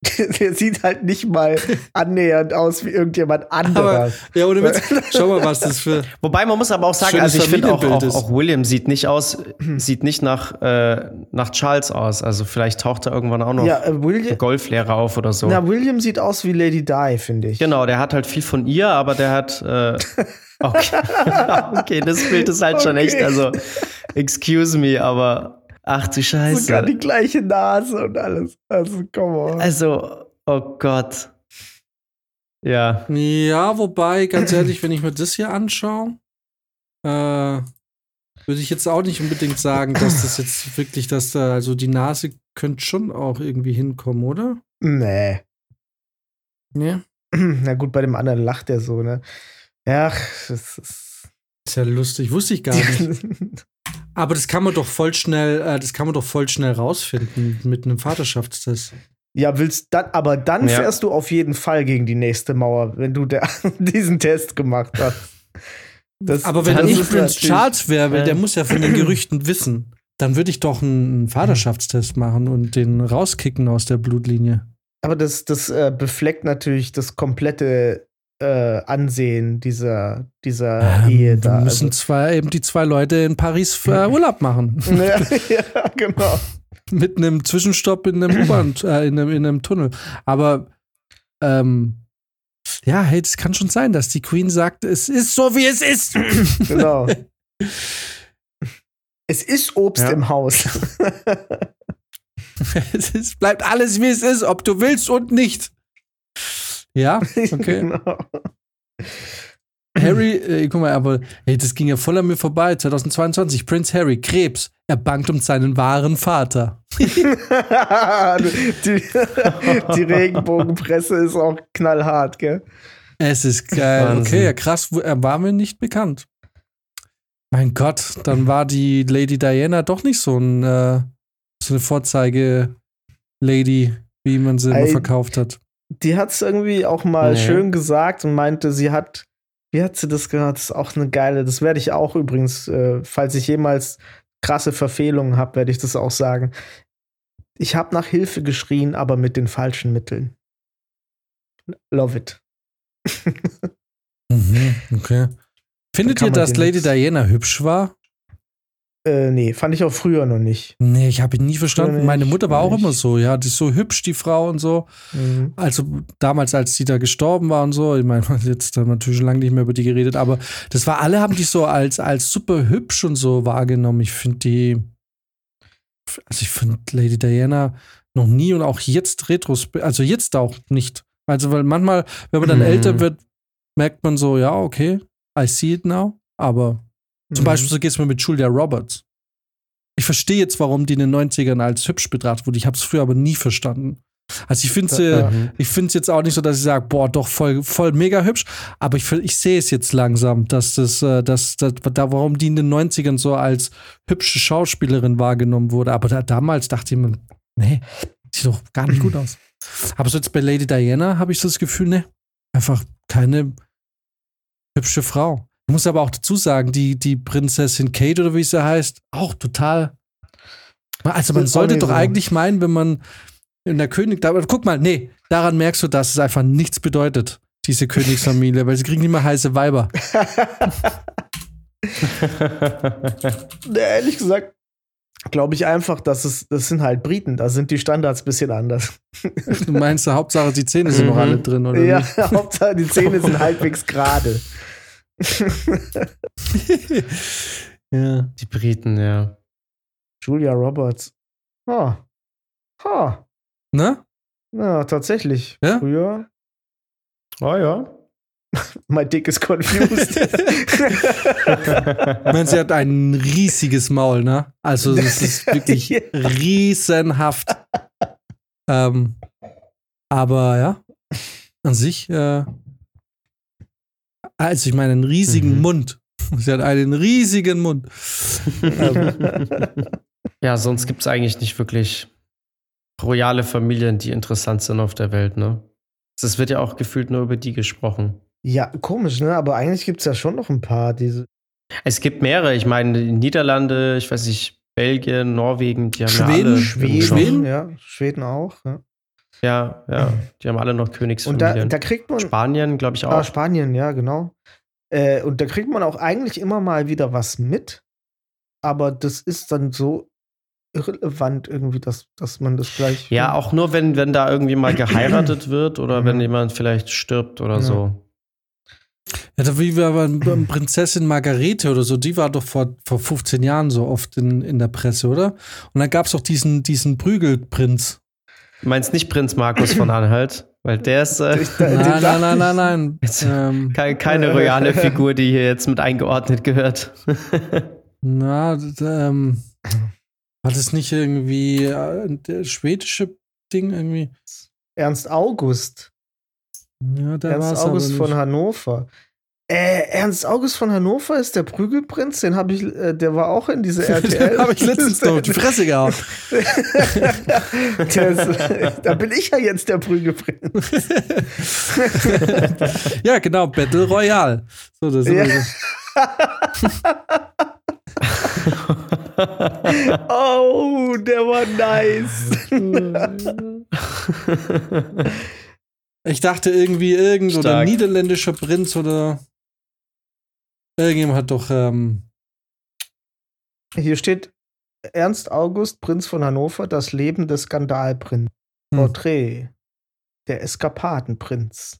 Der sieht halt nicht mal annähernd aus wie irgendjemand anderer. Aber, ja, ohne Witz. Schau mal, was das für. Wobei man muss aber auch sagen, also ich finde auch, auch, auch William sieht nicht aus, sieht nicht nach, äh, nach Charles aus. Also vielleicht taucht er irgendwann auch noch ja, äh, ein William, Golflehrer auf oder so. na, William sieht aus wie Lady Di, finde ich. Genau, der hat halt viel von ihr, aber der hat. Äh, okay. okay, das Bild ist halt schon Okay. echt, also, excuse me, aber ach du Sogar Scheiße. die gleiche Nase und alles. Also, come on. Also, oh Gott. Ja. Ja, wobei, ganz ehrlich, wenn ich mir das hier anschaue, äh, würde ich jetzt auch nicht unbedingt sagen, dass das jetzt wirklich, dass da, also die Nase könnte schon auch irgendwie hinkommen, oder? Nee. Ja. Na gut, bei dem anderen lacht er so, ne? Ja, das ist. Ist ja lustig, wusste ich gar nicht. Aber das kann man doch voll schnell, äh, das kann man doch voll schnell rausfinden mit einem Vaterschaftstest. ja, willst dann, aber dann Ja. fährst du auf jeden Fall gegen die nächste Mauer, wenn du der, diesen Test gemacht hast. Das- Aber wenn das ich Prince Charles wäre, äh, der muss ja von den Gerüchten wissen, dann würde ich doch einen Vaterschaftstest machen und den rauskicken aus der Blutlinie. Aber das, das äh, befleckt natürlich das komplette äh, Ansehen dieser, dieser Ähm, Ehe da. müssen Also, zwei, eben die zwei Leute in Paris äh, Urlaub machen. ja, ja, genau. Mit einem Zwischenstopp in einem U-Bahn, äh, in, einem, in einem Tunnel. Aber ähm, ja, hey, das kann schon sein, dass die Queen sagt, es ist so, wie es ist. genau. Es ist Obst Ja. im Haus. es ist, bleibt alles, wie es ist, ob du willst und nicht. Ja, okay. genau. Harry, äh, guck mal, aber hey, das ging ja voll an mir vorbei. 2022, Prince Harry, Krebs. Er bangt um seinen wahren Vater. die, die Regenbogenpresse ist auch knallhart, gell? Es ist geil. Wahnsinn. Okay, ja, krass, er war mir nicht bekannt. Mein Gott, dann war die Lady Diana doch nicht so, ein, äh, so eine Vorzeige-Lady, wie man sie immer verkauft hat. Die hat es irgendwie auch mal Nee. schön gesagt und meinte, sie hat, wie hat sie das gehört? Das ist auch eine geile, das werde ich auch übrigens, äh, falls ich jemals krasse Verfehlungen habe, werde ich das auch sagen. Ich habe nach Hilfe geschrien, aber mit den falschen Mitteln. Love it. Mhm, okay. Findet ihr, dass Lady Diana hübsch war? Äh, nee, fand ich auch früher noch nicht. Nee, ich habe ihn nie verstanden. nicht, Meine Mutter war auch nicht. immer so, ja, die ist so hübsch, die Frau und so. Mhm. Also damals, als die da gestorben war und so, ich meine, jetzt haben wir natürlich schon lange nicht mehr über die geredet, aber das war, alle haben die so als, als super hübsch und so wahrgenommen. Ich finde die, also ich finde Lady Diana noch nie und auch jetzt retros, also jetzt auch nicht. Also, weil manchmal, wenn man dann Mhm. älter wird, merkt man so, ja, okay, I see it now, aber zum Mhm. Beispiel so geht es mir mit Julia Roberts. Ich verstehe jetzt, warum die in den 90ern als hübsch betrachtet wurde. Ich habe es früher aber nie verstanden. Also ich finde sie, Ja. Mhm. ich finde es jetzt auch nicht so, dass ich sage, boah, doch voll, voll mega hübsch. Aber ich, ich sehe es jetzt langsam, dass das, äh, dass, dass, da, warum die in den 90ern so als hübsche Schauspielerin wahrgenommen wurde. Aber da, damals dachte ich mir, nee, sieht doch gar nicht gut aus. Aber so jetzt bei Lady Diana habe ich so das Gefühl, ne, einfach keine hübsche Frau. Ich muss aber auch dazu sagen, die, die Prinzessin Kate oder wie sie heißt, auch total. Also man sollte doch eigentlich meinen, wenn man in der König, da, guck mal, nee, daran merkst du, dass es einfach nichts bedeutet, diese Königsfamilie, weil sie kriegen immer heiße Weiber. Nee, ehrlich gesagt, Glaube ich einfach, dass es, das sind halt Briten, da sind die Standards ein bisschen anders. Du meinst, Hauptsache die Zähne sind noch Mhm. alle drin, oder? ja? Hauptsache die Zähne sind halbwegs gerade. ja. Die Briten, ja. Julia Roberts. Ha. Ha. Ne? Ja, tatsächlich. Ja? Früher. Oh ja. My dick is confused. Ich meine, sie hat ein riesiges Maul, ne? Also es ist wirklich Ja. riesenhaft. Ähm, aber ja, an sich, äh, also ich meine, einen riesigen Mhm. Mund. Sie hat einen riesigen Mund. Ähm, ja, sonst gibt es eigentlich nicht wirklich royale Familien, die interessant sind auf der Welt, ne? Es wird ja auch gefühlt nur über die gesprochen. ja, komisch, ne? Aber eigentlich gibt es ja schon noch ein paar, diese. Es gibt mehrere. Ich meine, die Niederlande, ich weiß nicht, Belgien, Norwegen, die haben Schweden, ja alle Schweden, Schweden? ja, Schweden auch. Ja. Ja, ja, die haben alle noch Und da, Königsfamilien. da kriegt man. Spanien, glaube ich, auch. Ah, Spanien, ja, genau. Äh, und da kriegt man auch eigentlich immer mal wieder was mit. Aber das ist dann so irrelevant irgendwie, dass, dass man das gleich. ja, auch nur, wenn, wenn da irgendwie mal geheiratet wird oder wenn jemand vielleicht stirbt oder Ja. so. ja, da wie wir aber Prinzessin Margarete oder so, die war doch vor, vor 15 Jahren so oft in, in der Presse, oder? Und dann gab es doch diesen, diesen Prügelprinz. Du meinst nicht Prinz Markus von Anhalt? Weil der ist äh, Nein, nein, nein, nein, nein. Jetzt- ähm, ke- keine royale Figur, die hier jetzt mit eingeordnet gehört. na, ähm, war das nicht irgendwie äh, der schwedische Ding irgendwie? Ernst August. Ja, der Ernst August aber von. Hannover. Äh, Ernst August von Hannover ist der Prügelprinz, den habe ich, äh, der war auch in diese RTL. Den habe ich letztens auf die Fresse gehauen. Da bin ich ja jetzt der Prügelprinz. ja, genau, Battle Royale. So, das Ja. ist Oh, der war nice. Ich dachte irgendwie irgend oder Stark. niederländischer Prinz oder irgendjemand hat doch ähm, Hier steht Ernst August, Prinz von Hannover, das Leben des Skandalprinz. Hm. Porträt. Der Eskapadenprinz.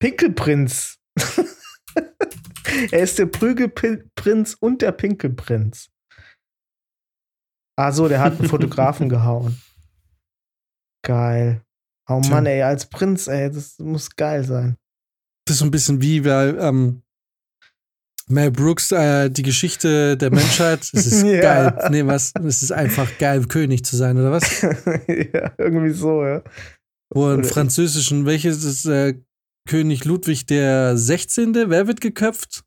Pinkelprinz. er ist der Prügelprinz und der Pinkelprinz. Ah so, der hat einen Fotografen gehauen. Geil. Oh. Mann, ey, als Prinz, ey, das muss geil sein. das ist so ein bisschen wie weil, ähm, Mel Brooks äh, die Geschichte der Menschheit. Es ist Ja. geil. Nee, was? Es ist einfach geil, König zu sein, oder was? ja, irgendwie so, ja. Wo im Oder- Französischen, welches ist äh, König Ludwig der 16. Wer wird geköpft?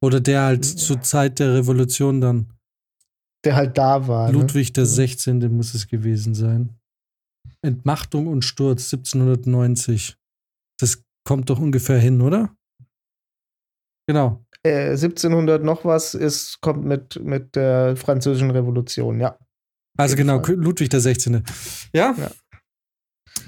Oder der halt zur Zeit der Revolution dann. Der halt da war. Ne? Ludwig der 16. muss es gewesen sein. Entmachtung und Sturz 1790. Das kommt doch ungefähr hin, oder? Genau. Äh, 1700 noch was ist, kommt mit, mit der französischen Revolution, ja. Also genau, Fall. Ludwig der 16. Ja? Ja.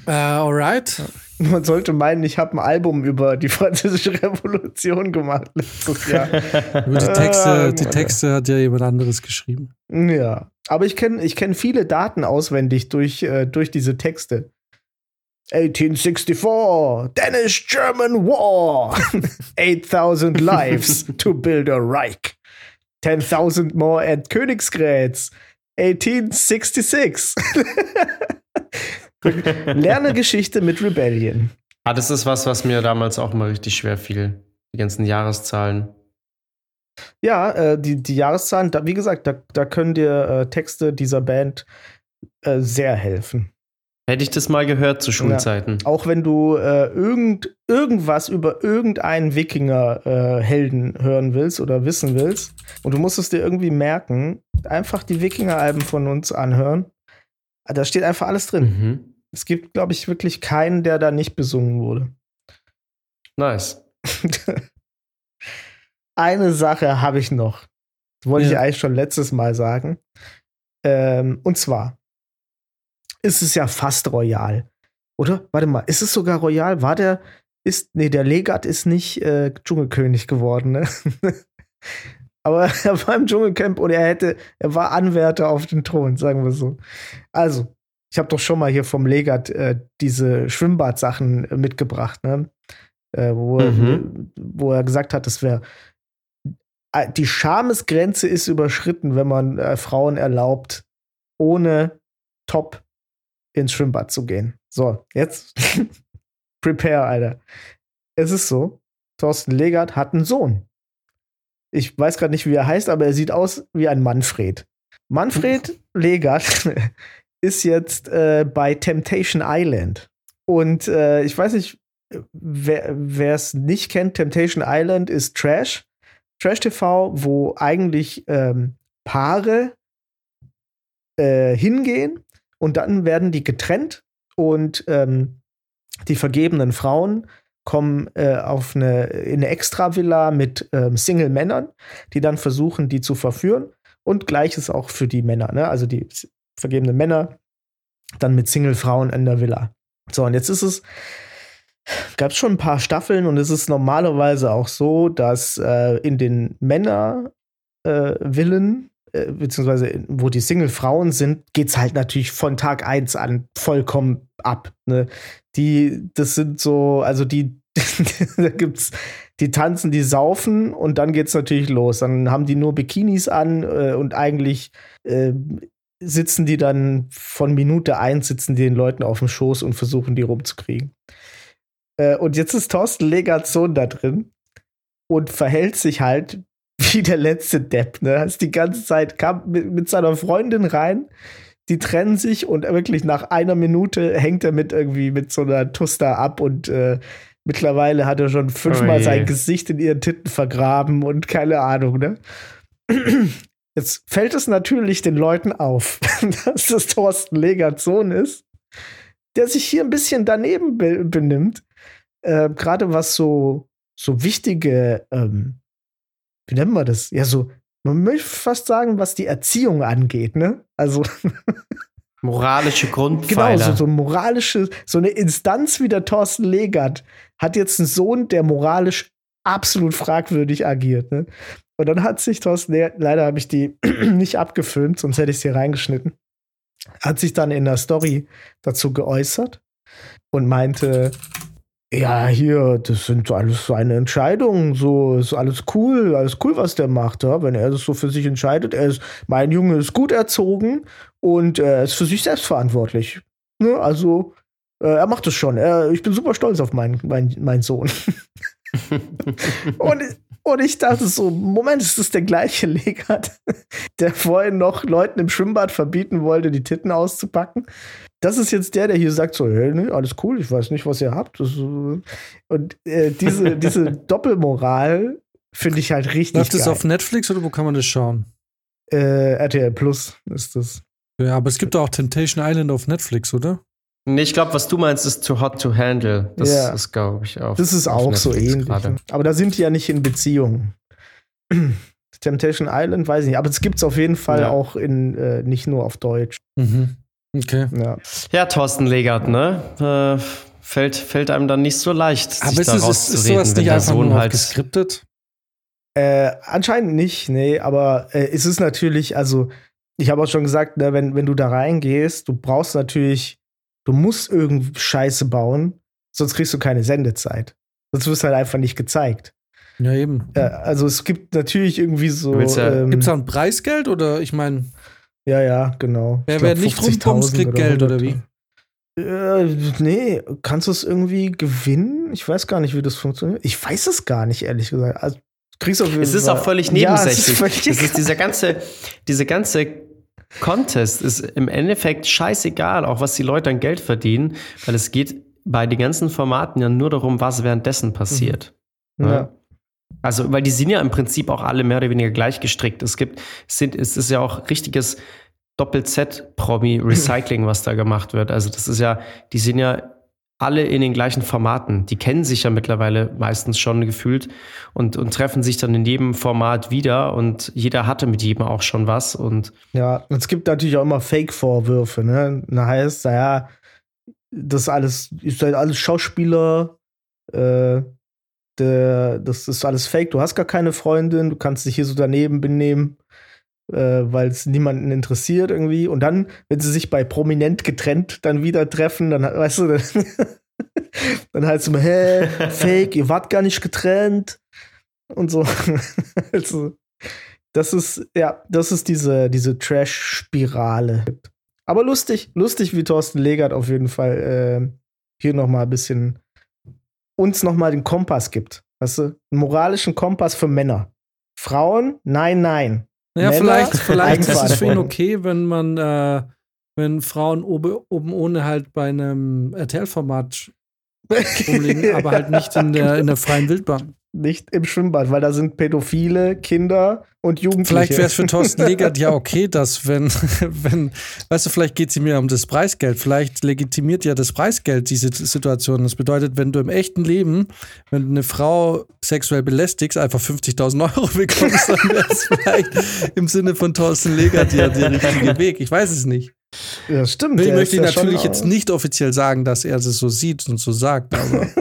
Äh, alright. Man sollte meinen, ich habe ein Album über die französische Revolution gemacht letztes Jahr. Über die Texte, Ah, die. Texte hat ja jemand anderes geschrieben. ja. Aber ich kenne ich kenn viele Daten auswendig durch, äh, durch diese Texte. 1864, Danish-German War, 8000 lives to build a Reich, 10.000 more at Königsgrätz, 1866. Lerne Geschichte mit Rebellion. ah, das ist was, was mir damals auch mal richtig schwer fiel. Die ganzen Jahreszahlen. Ja, äh, die, die Jahreszahlen, da, wie gesagt, da, da können dir äh, Texte dieser Band äh, sehr helfen. Hätte ich das mal gehört zu Schulzeiten. Auch wenn du äh, irgend, irgendwas über irgendeinen Wikinger-Helden hören willst oder wissen willst und du musst es dir irgendwie merken, einfach die Wikinger-Alben von uns anhören. Da steht einfach alles drin. Mhm. Es gibt, glaube ich, wirklich keinen, der da nicht besungen wurde. Nice. Eine Sache habe ich noch. Das wollte ich Ja. eigentlich schon letztes Mal sagen. Ähm, und zwar ist es ja fast royal. Oder? Warte mal, ist es sogar royal? War der, ist, nee, der Legat ist nicht äh, Dschungelkönig geworden, ne? Aber er war im Dschungelcamp und er hätte, er war Anwärter auf den Thron, sagen wir so. Also, ich habe doch schon mal hier vom Legat äh, diese Schwimmbadsachen äh, mitgebracht, ne? Äh, wo, mhm. er, wo er gesagt hat, es wäre äh, die Schamesgrenze ist überschritten, wenn man äh, Frauen erlaubt, ohne Top ins Schwimmbad zu gehen. So, jetzt prepare, Alter. Es ist so, Thorsten Legert hat einen Sohn. Ich weiß gerade nicht, wie er heißt, aber er sieht aus wie ein Manfred. Manfred Legert ist jetzt äh, bei Temptation Island. Und äh, ich weiß nicht, wer es nicht kennt, Temptation Island ist Trash. Trash TV, wo eigentlich ähm, Paare äh, hingehen und dann werden die getrennt und ähm, die vergebenen Frauen kommen äh, auf eine, in eine Extra-Villa mit ähm, Single-Männern, die dann versuchen, die zu verführen. Und gleiches auch für die Männer, ne? also die vergebenen Männer dann mit Single-Frauen in der Villa. So, und jetzt ist es, gab es schon ein paar Staffeln und es ist normalerweise auch so, dass äh, in den Männervillen äh, beziehungsweise wo die Single-Frauen sind, geht es halt natürlich von Tag 1 an vollkommen ab. Ne? Die, das sind so, also die, da gibt's, die tanzen, die saufen und dann geht es natürlich los. Dann haben die nur Bikinis an äh, und eigentlich äh, sitzen die dann von Minute 1 sitzen die den Leuten auf dem Schoß und versuchen die rumzukriegen. Äh, und jetzt ist Thorsten Legation da drin und verhält sich halt wie der letzte Depp, ne? Ist die ganze Zeit kam mit, mit seiner Freundin rein, die trennen sich und wirklich nach einer Minute hängt er mit irgendwie mit so einer Tuster ab und äh, mittlerweile hat er schon fünfmal oh sein Gesicht in ihren Titten vergraben und keine Ahnung, ne? Jetzt fällt es natürlich den Leuten auf, dass das Thorsten Legert Sohn ist, der sich hier ein bisschen daneben be benimmt. Äh, Gerade was so, so wichtige ähm, wie nennen wir das? Ja, so, man möchte fast sagen, was die Erziehung angeht, ne? Also. Moralische Grundpfeiler. Genau, so, so moralische, so eine Instanz wie der Thorsten Legert hat jetzt einen Sohn, der moralisch absolut fragwürdig agiert. Ne? Und dann hat sich Thorsten, Legert, leider habe ich die nicht abgefilmt, sonst hätte ich sie reingeschnitten, hat sich dann in der Story dazu geäußert und meinte, ja, hier, das sind alles seine Entscheidungen, so ist alles cool, alles cool, was der macht, ja? wenn er das so für sich entscheidet. Er ist, mein Junge ist gut erzogen und er ist für sich selbst verantwortlich. Ne? Also, äh, er macht es schon. Er, ich bin super stolz auf meinen mein, mein Sohn. und, und ich dachte so, Moment, ist das der gleiche Legat, der vorhin noch Leuten im Schwimmbad verbieten wollte, die Titten auszupacken? Das ist jetzt der, der hier sagt so, hey, nee, alles cool, ich weiß nicht, was ihr habt. Das, und äh, diese, diese Doppelmoral finde ich halt richtig Läuft das auf Netflix oder wo kann man das schauen? Äh, RTL Plus ist das. Ja, aber es gibt auch Temptation Island auf Netflix, oder? Nee, ich glaube, was du meinst, ist Too Hot to Handle. Das ja. ist, glaube ich, auch. Das ist auch Netflix so ähnlich. Grade. Aber da sind die ja nicht in Beziehung. Temptation Island, weiß ich nicht. Aber es gibt es auf jeden Fall ja. auch in, äh, nicht nur auf Deutsch. Mhm. Okay. Ja, ja Thorsten Legert, ne? Äh, fällt, fällt einem dann nicht so leicht, Aber sich ist, da ist, ist sowas nicht einfach Sohn nur halt geskriptet? Äh, anscheinend nicht, nee, aber äh, es ist natürlich, also ich habe auch schon gesagt, ne, wenn, wenn du da reingehst, du brauchst natürlich, du musst irgendwie Scheiße bauen, sonst kriegst du keine Sendezeit. Sonst wirst du halt einfach nicht gezeigt. Ja, eben. Äh, also es gibt natürlich irgendwie so. Ja, ähm, gibt es da ein Preisgeld oder ich meine. Ja, ja, genau. Wer, wer nicht rumpumpst, kriegt Geld oder wie? Äh, nee, kannst du es irgendwie gewinnen? Ich weiß gar nicht, wie das funktioniert. Ich weiß es gar nicht, ehrlich gesagt. Also, kriegst du es ist auch völlig nebensächlich. Ja, es ist, völlig ist dieser ganze, diese ganze Contest ist im Endeffekt scheißegal, auch was die Leute an Geld verdienen, weil es geht bei den ganzen Formaten ja nur darum, was währenddessen passiert. Mhm. Ja. ja. Also, weil die sind ja im Prinzip auch alle mehr oder weniger gleich gestrickt. Es gibt, es, sind, es ist ja auch richtiges Doppel-Z-Promi-Recycling, was da gemacht wird. Also, das ist ja, die sind ja alle in den gleichen Formaten. Die kennen sich ja mittlerweile meistens schon gefühlt und, und treffen sich dann in jedem Format wieder und jeder hatte mit jedem auch schon was. Und ja, es gibt natürlich auch immer Fake-Vorwürfe, ne? Da heißt, naja, das alles, ist halt alles Schauspieler, äh, der, das ist alles fake, du hast gar keine Freundin, du kannst dich hier so daneben benehmen, äh, weil es niemanden interessiert irgendwie. Und dann, wenn sie sich bei Prominent getrennt dann wieder treffen, dann weißt du, dann, dann heißt es immer, hä, fake, ihr wart gar nicht getrennt und so. also, das ist, ja, das ist diese, diese Trash-Spirale. Aber lustig, lustig, wie Thorsten Legert auf jeden Fall äh, hier noch mal ein bisschen uns noch mal den Kompass gibt. Weißt du? Einen moralischen Kompass für Männer. Frauen, nein, nein. Ja, Männer, vielleicht, vielleicht ist es für ihn okay, wenn man, äh, wenn Frauen oben, oben ohne halt bei einem RTL-Format rumliegen, aber halt nicht in der, in der freien Wildbahn. Nicht im Schwimmbad, weil da sind pädophile Kinder und Jugendliche. Vielleicht wäre es für Thorsten Legert ja okay, dass wenn, wenn, weißt du, vielleicht geht es ihm ja um das Preisgeld. Vielleicht legitimiert ja das Preisgeld diese Situation. Das bedeutet, wenn du im echten Leben, wenn du eine Frau sexuell belästigst, einfach 50.000 Euro bekommst, dann wäre es vielleicht im Sinne von Thorsten Legert ja der richtige Weg. Ich weiß es nicht. Ja, stimmt. Ich möchte natürlich jetzt nicht offiziell sagen, dass er es so sieht und so sagt, aber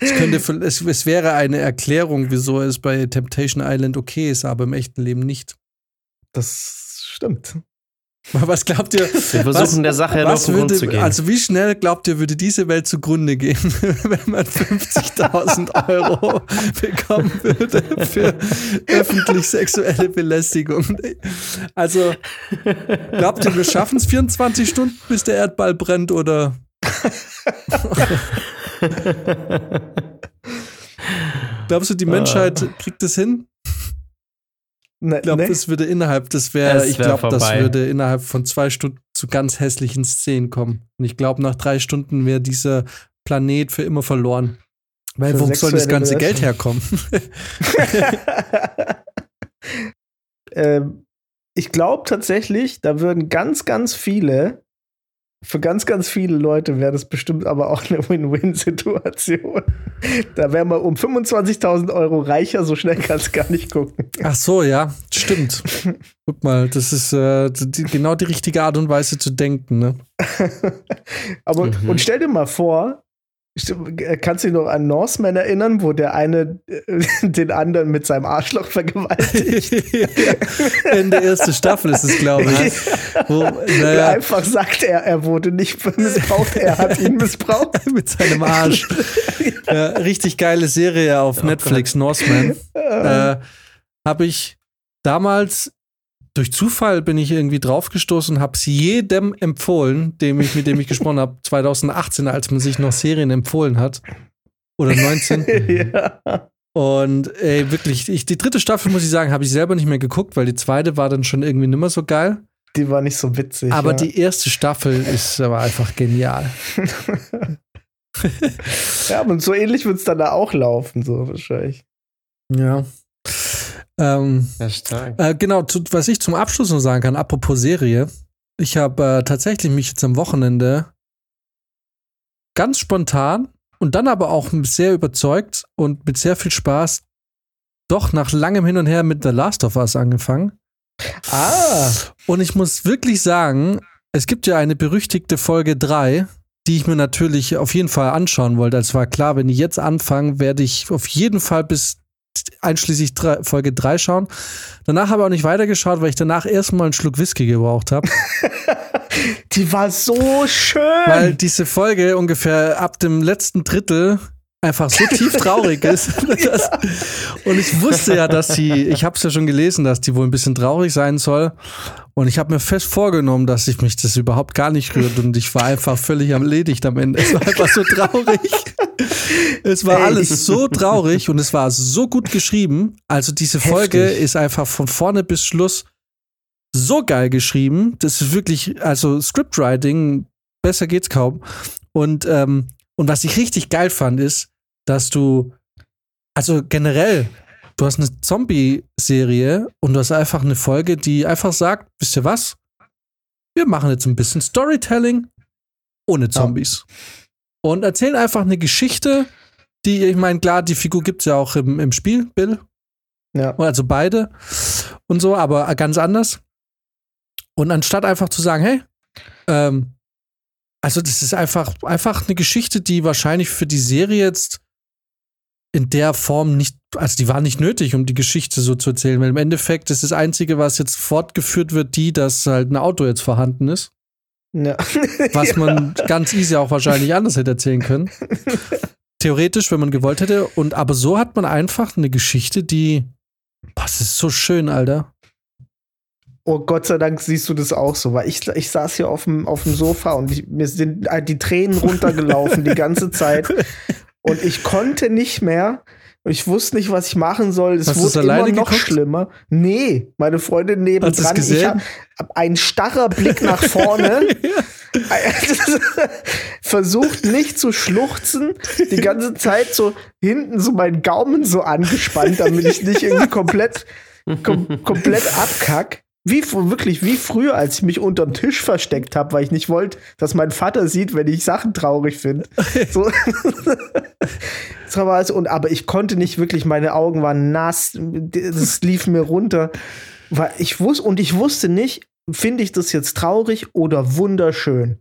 es, könnte, es, es wäre eine Erklärung, wieso es bei Temptation Island okay ist, aber im echten Leben nicht. Das stimmt. Was glaubt ihr? Wir versuchen was, der Sache ja auf den Grund zu gehen. Also wie schnell glaubt ihr, würde diese Welt zugrunde gehen, wenn man 50.000 Euro bekommen würde für öffentlich sexuelle Belästigung? Also glaubt ihr, wir schaffen es 24 Stunden, bis der Erdball brennt oder? Glaubst du, die Menschheit kriegt es hin? Ne, Ich glaube, ne? das würde innerhalb, das wäre, ich glaube, das würde innerhalb von zwei Stunden zu ganz hässlichen Szenen kommen. Und ich glaube, nach drei Stunden wäre dieser Planet für immer verloren. Weil Für wo soll das ganze Geld herkommen? ähm, ich glaube tatsächlich, da würden ganz, ganz viele, für ganz, ganz viele Leute wäre das bestimmt aber auch eine Win-Win-Situation. Da wäre man um 25.000 Euro reicher, so schnell kannst du gar nicht gucken. Ach so, ja, stimmt. Guck mal, das ist äh, die, genau die richtige Art und Weise zu denken. Ne? aber, Mhm. und stell dir mal vor, kannst du dich noch an Norseman erinnern, wo der eine äh, den anderen mit seinem Arschloch vergewaltigt? Ende erste Staffel ist es, glaube ich. Wo, naja, einfach sagt er, er wurde nicht missbraucht, er hat ihn missbraucht. mit seinem Arsch. ja, richtig geile Serie auf Netflix, Norseman. äh, habe ich damals durch Zufall bin ich irgendwie draufgestoßen und habe es jedem empfohlen, dem ich, mit dem ich gesprochen habe, 2018, als man sich noch Serien empfohlen hat. Oder 19. ja. Und ey, wirklich, ich, die dritte Staffel, muss ich sagen, habe ich selber nicht mehr geguckt, weil die zweite war dann schon irgendwie nimmer so geil. Die war nicht so witzig. Aber ja. die erste Staffel ist aber einfach genial. ja, und so ähnlich wird es dann da auch laufen, so wahrscheinlich. Ja. Ähm, Ja, stark. Äh, genau, zu, was ich zum Abschluss noch sagen kann, apropos Serie. Ich habe äh, tatsächlich mich jetzt am Wochenende ganz spontan und dann aber auch sehr überzeugt und mit sehr viel Spaß doch nach langem Hin und Her mit The Last of Us angefangen. Ah, Und ich muss wirklich sagen, es gibt ja eine berüchtigte Folge 3, die ich mir natürlich auf jeden Fall anschauen wollte. Es war klar, wenn ich jetzt anfange, werde ich auf jeden Fall bis einschließlich drei, Folge 3 schauen. Danach habe ich auch nicht weitergeschaut, weil ich danach erstmal einen Schluck Whisky gebraucht habe. die war so schön. weil diese Folge ungefähr ab dem letzten Drittel einfach so tief traurig ist. dass, und ich wusste ja, dass sie, ich habe es ja schon gelesen, dass die wohl ein bisschen traurig sein soll. Und ich habe mir fest vorgenommen, dass ich mich das überhaupt gar nicht rührt und ich war einfach völlig erledigt am Ende. Es war einfach so traurig. Es war Ey. alles so traurig und es war so gut geschrieben. Also diese Folge Heftig. ist einfach von vorne bis Schluss so geil geschrieben. Das ist wirklich, also Scriptwriting, besser geht's kaum. Und, ähm, und was ich richtig geil fand, ist, dass du, also generell, du hast eine Zombie-Serie und du hast einfach eine Folge, die einfach sagt, wisst ihr was? Wir machen jetzt ein bisschen Storytelling ohne Zombies. Und erzählen einfach eine Geschichte, die, ich meine, klar, die Figur gibt's ja auch im, im Spiel, Bill. ja. Also beide und so, aber ganz anders. Und anstatt einfach zu sagen, hey, ähm, also das ist einfach, einfach eine Geschichte, die wahrscheinlich für die Serie jetzt in der Form nicht, also die war nicht nötig, um die Geschichte so zu erzählen, weil im Endeffekt ist das Einzige, was jetzt fortgeführt wird, die, dass halt ein Auto jetzt vorhanden ist. Ja. Was man ganz easy auch wahrscheinlich anders hätte erzählen können. Theoretisch, wenn man gewollt hätte. Und aber so hat man einfach eine Geschichte, die. Boah, das ist so schön, Alter. Oh Gott sei Dank siehst du das auch so, weil ich, ich saß hier auf dem, auf dem Sofa und ich, mir sind halt die Tränen runtergelaufen die ganze Zeit. Und ich konnte nicht mehr. Ich wusste nicht, was ich machen soll. Es Hast wurde immer noch geguckt? schlimmer. Nee, meine Freundin Hast nebendran. du's Ich hab, hab ein starrer Blick nach vorne. Versucht nicht zu schluchzen. Die ganze Zeit so hinten so meinen Gaumen so angespannt, damit ich nicht irgendwie komplett, kom komplett abkack. Wie wirklich wie früher, als ich mich unterm Tisch versteckt habe, weil ich nicht wollte, dass mein Vater sieht, wenn ich Sachen traurig finde. So. Und, aber ich konnte nicht wirklich, meine Augen waren nass, das lief mir runter. Weil ich wusste, und ich wusste nicht, finde ich das jetzt traurig oder wunderschön.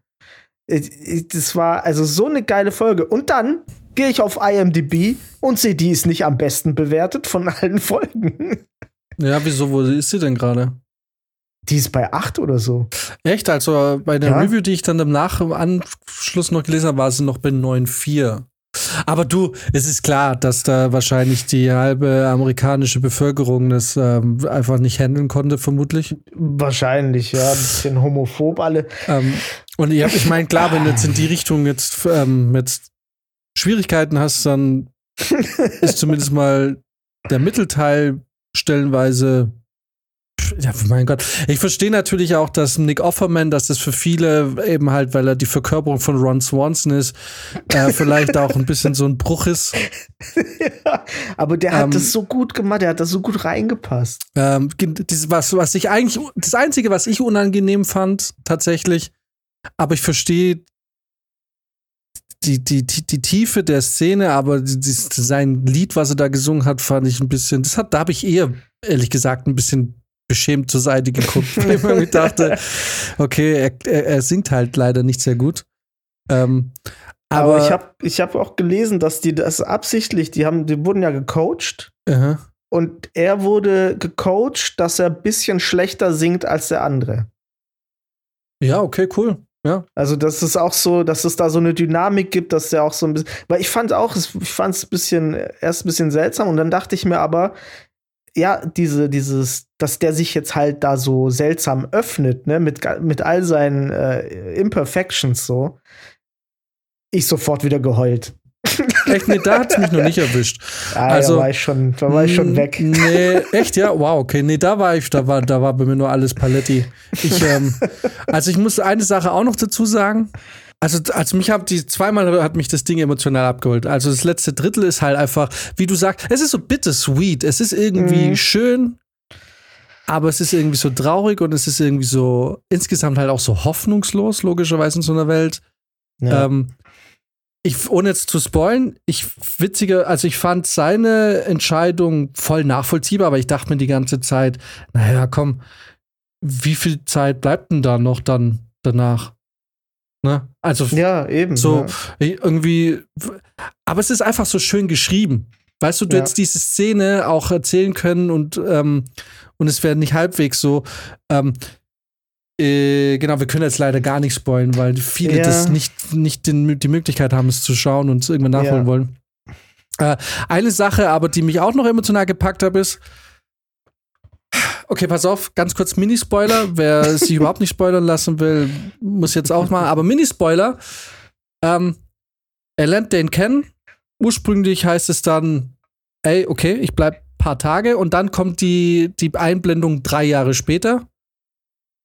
Das war also so eine geile Folge. Und dann gehe ich auf IMDb und sehe, die ist nicht am besten bewertet von allen Folgen. Ja, wieso, wo ist sie denn gerade? Die ist bei 8 oder so. Echt? Also bei der Ja. Review, die ich dann im Nachanschluss noch gelesen habe, war sie noch bei 9,4. Aber du, es ist klar, dass da wahrscheinlich die halbe amerikanische Bevölkerung das ähm, einfach nicht handeln konnte, vermutlich. Wahrscheinlich, ja. Ein bisschen homophob alle. Ähm, und ich, ich meine, klar, wenn du jetzt in die Richtung jetzt ähm, jetzt Schwierigkeiten hast, dann ist zumindest mal der Mittelteil stellenweise. Ja, mein Gott. Ich verstehe natürlich auch, dass Nick Offerman, dass das für viele eben halt, weil er die Verkörperung von Ron Swanson ist, äh, vielleicht auch ein bisschen so ein Bruch ist. Aber der hat Ähm, das so gut gemacht, der hat das so gut reingepasst. Ähm, das, was, was ich eigentlich, das Einzige, was ich unangenehm fand, tatsächlich, aber ich verstehe die, die, die, die Tiefe der Szene, aber die, die, sein Lied, was er da gesungen hat, fand ich ein bisschen, das hat, da habe ich eher, ehrlich gesagt, ein bisschen beschämt zur Seite geguckt, weil ich mir dachte, okay, er, er, singt halt leider nicht sehr gut. Ähm, Aber, aber, ich habe ich hab auch gelesen, dass die das absichtlich, die haben, die wurden ja gecoacht Aha. und er wurde gecoacht, dass er ein bisschen schlechter singt als der andere. ja, okay, cool. Ja. Also, dass es auch so, dass es da so eine Dynamik gibt, dass der auch so ein bisschen. Weil ich fand auch, ich fand es ein bisschen, erst ein bisschen seltsam und dann dachte ich mir aber, ja, diese, dieses, dass der sich jetzt halt da so seltsam öffnet, ne, mit, mit all seinen äh, Imperfections so. Ich sofort wieder geheult. Echt, nee, da hat es mich noch nicht erwischt. Ah, Also, da war ich schon, da war ich schon Mm, weg. Nee, echt, ja, wow, okay. Nee, da war ich, da war, da war bei mir nur alles Paletti. Ich, ähm, also ich muss eine Sache auch noch dazu sagen. Also, also mich hat die zweimal hat mich das Ding emotional abgeholt. Also das letzte Drittel ist halt einfach, wie du sagst, es ist so bittersweet. Es ist irgendwie Mhm. schön, aber es ist irgendwie so traurig und es ist irgendwie so insgesamt halt auch so hoffnungslos, logischerweise in so einer Welt. Ja. Ähm, ich, ohne jetzt zu spoilen, ich witziger, also ich fand seine Entscheidung voll nachvollziehbar, aber ich dachte mir die ganze Zeit, naja, komm, wie viel Zeit bleibt denn da noch dann danach? Ne? Also ja, eben. so ja. irgendwie, aber es ist einfach so schön geschrieben. Weißt du, du Ja. hättest diese Szene auch erzählen können und, ähm, und es wäre nicht halbwegs so. Ähm, äh, genau, wir können jetzt leider gar nicht spoilen, weil viele Ja. das nicht, nicht den, die Möglichkeit haben, es zu schauen und es irgendwann nachholen wollen. Äh, eine Sache aber, die mich auch noch emotional gepackt hat, ist, Okay, pass auf, ganz kurz Mini-Spoiler. Wer sich überhaupt nicht spoilern lassen will, muss jetzt auch mal. Aber Mini-Spoiler. Ähm, er lernt den kennen. Ursprünglich heißt es dann, ey, okay, ich bleib paar Tage und dann kommt die, die Einblendung drei Jahre später.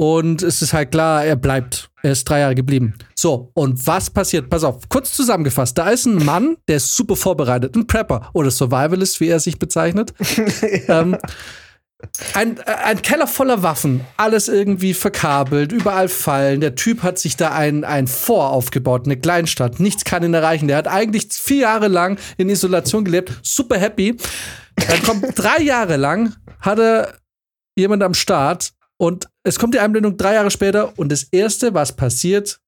Und es ist halt klar, er bleibt. Er ist drei Jahre geblieben. So, und was passiert? Pass auf, kurz zusammengefasst. Da ist ein Mann, der ist super vorbereitet, ein Prepper oder Survivalist, wie er sich bezeichnet. ähm, ein, äh, ein Keller voller Waffen, alles irgendwie verkabelt, überall Fallen. Der Typ hat sich da ein, ein Fort aufgebaut, eine Kleinstadt. Nichts kann ihn erreichen. Der hat eigentlich vier Jahre lang in Isolation gelebt, super happy. Dann kommt drei Jahre lang, hat er jemand am Start und es kommt die Einblendung drei Jahre später und das Erste, was passiert,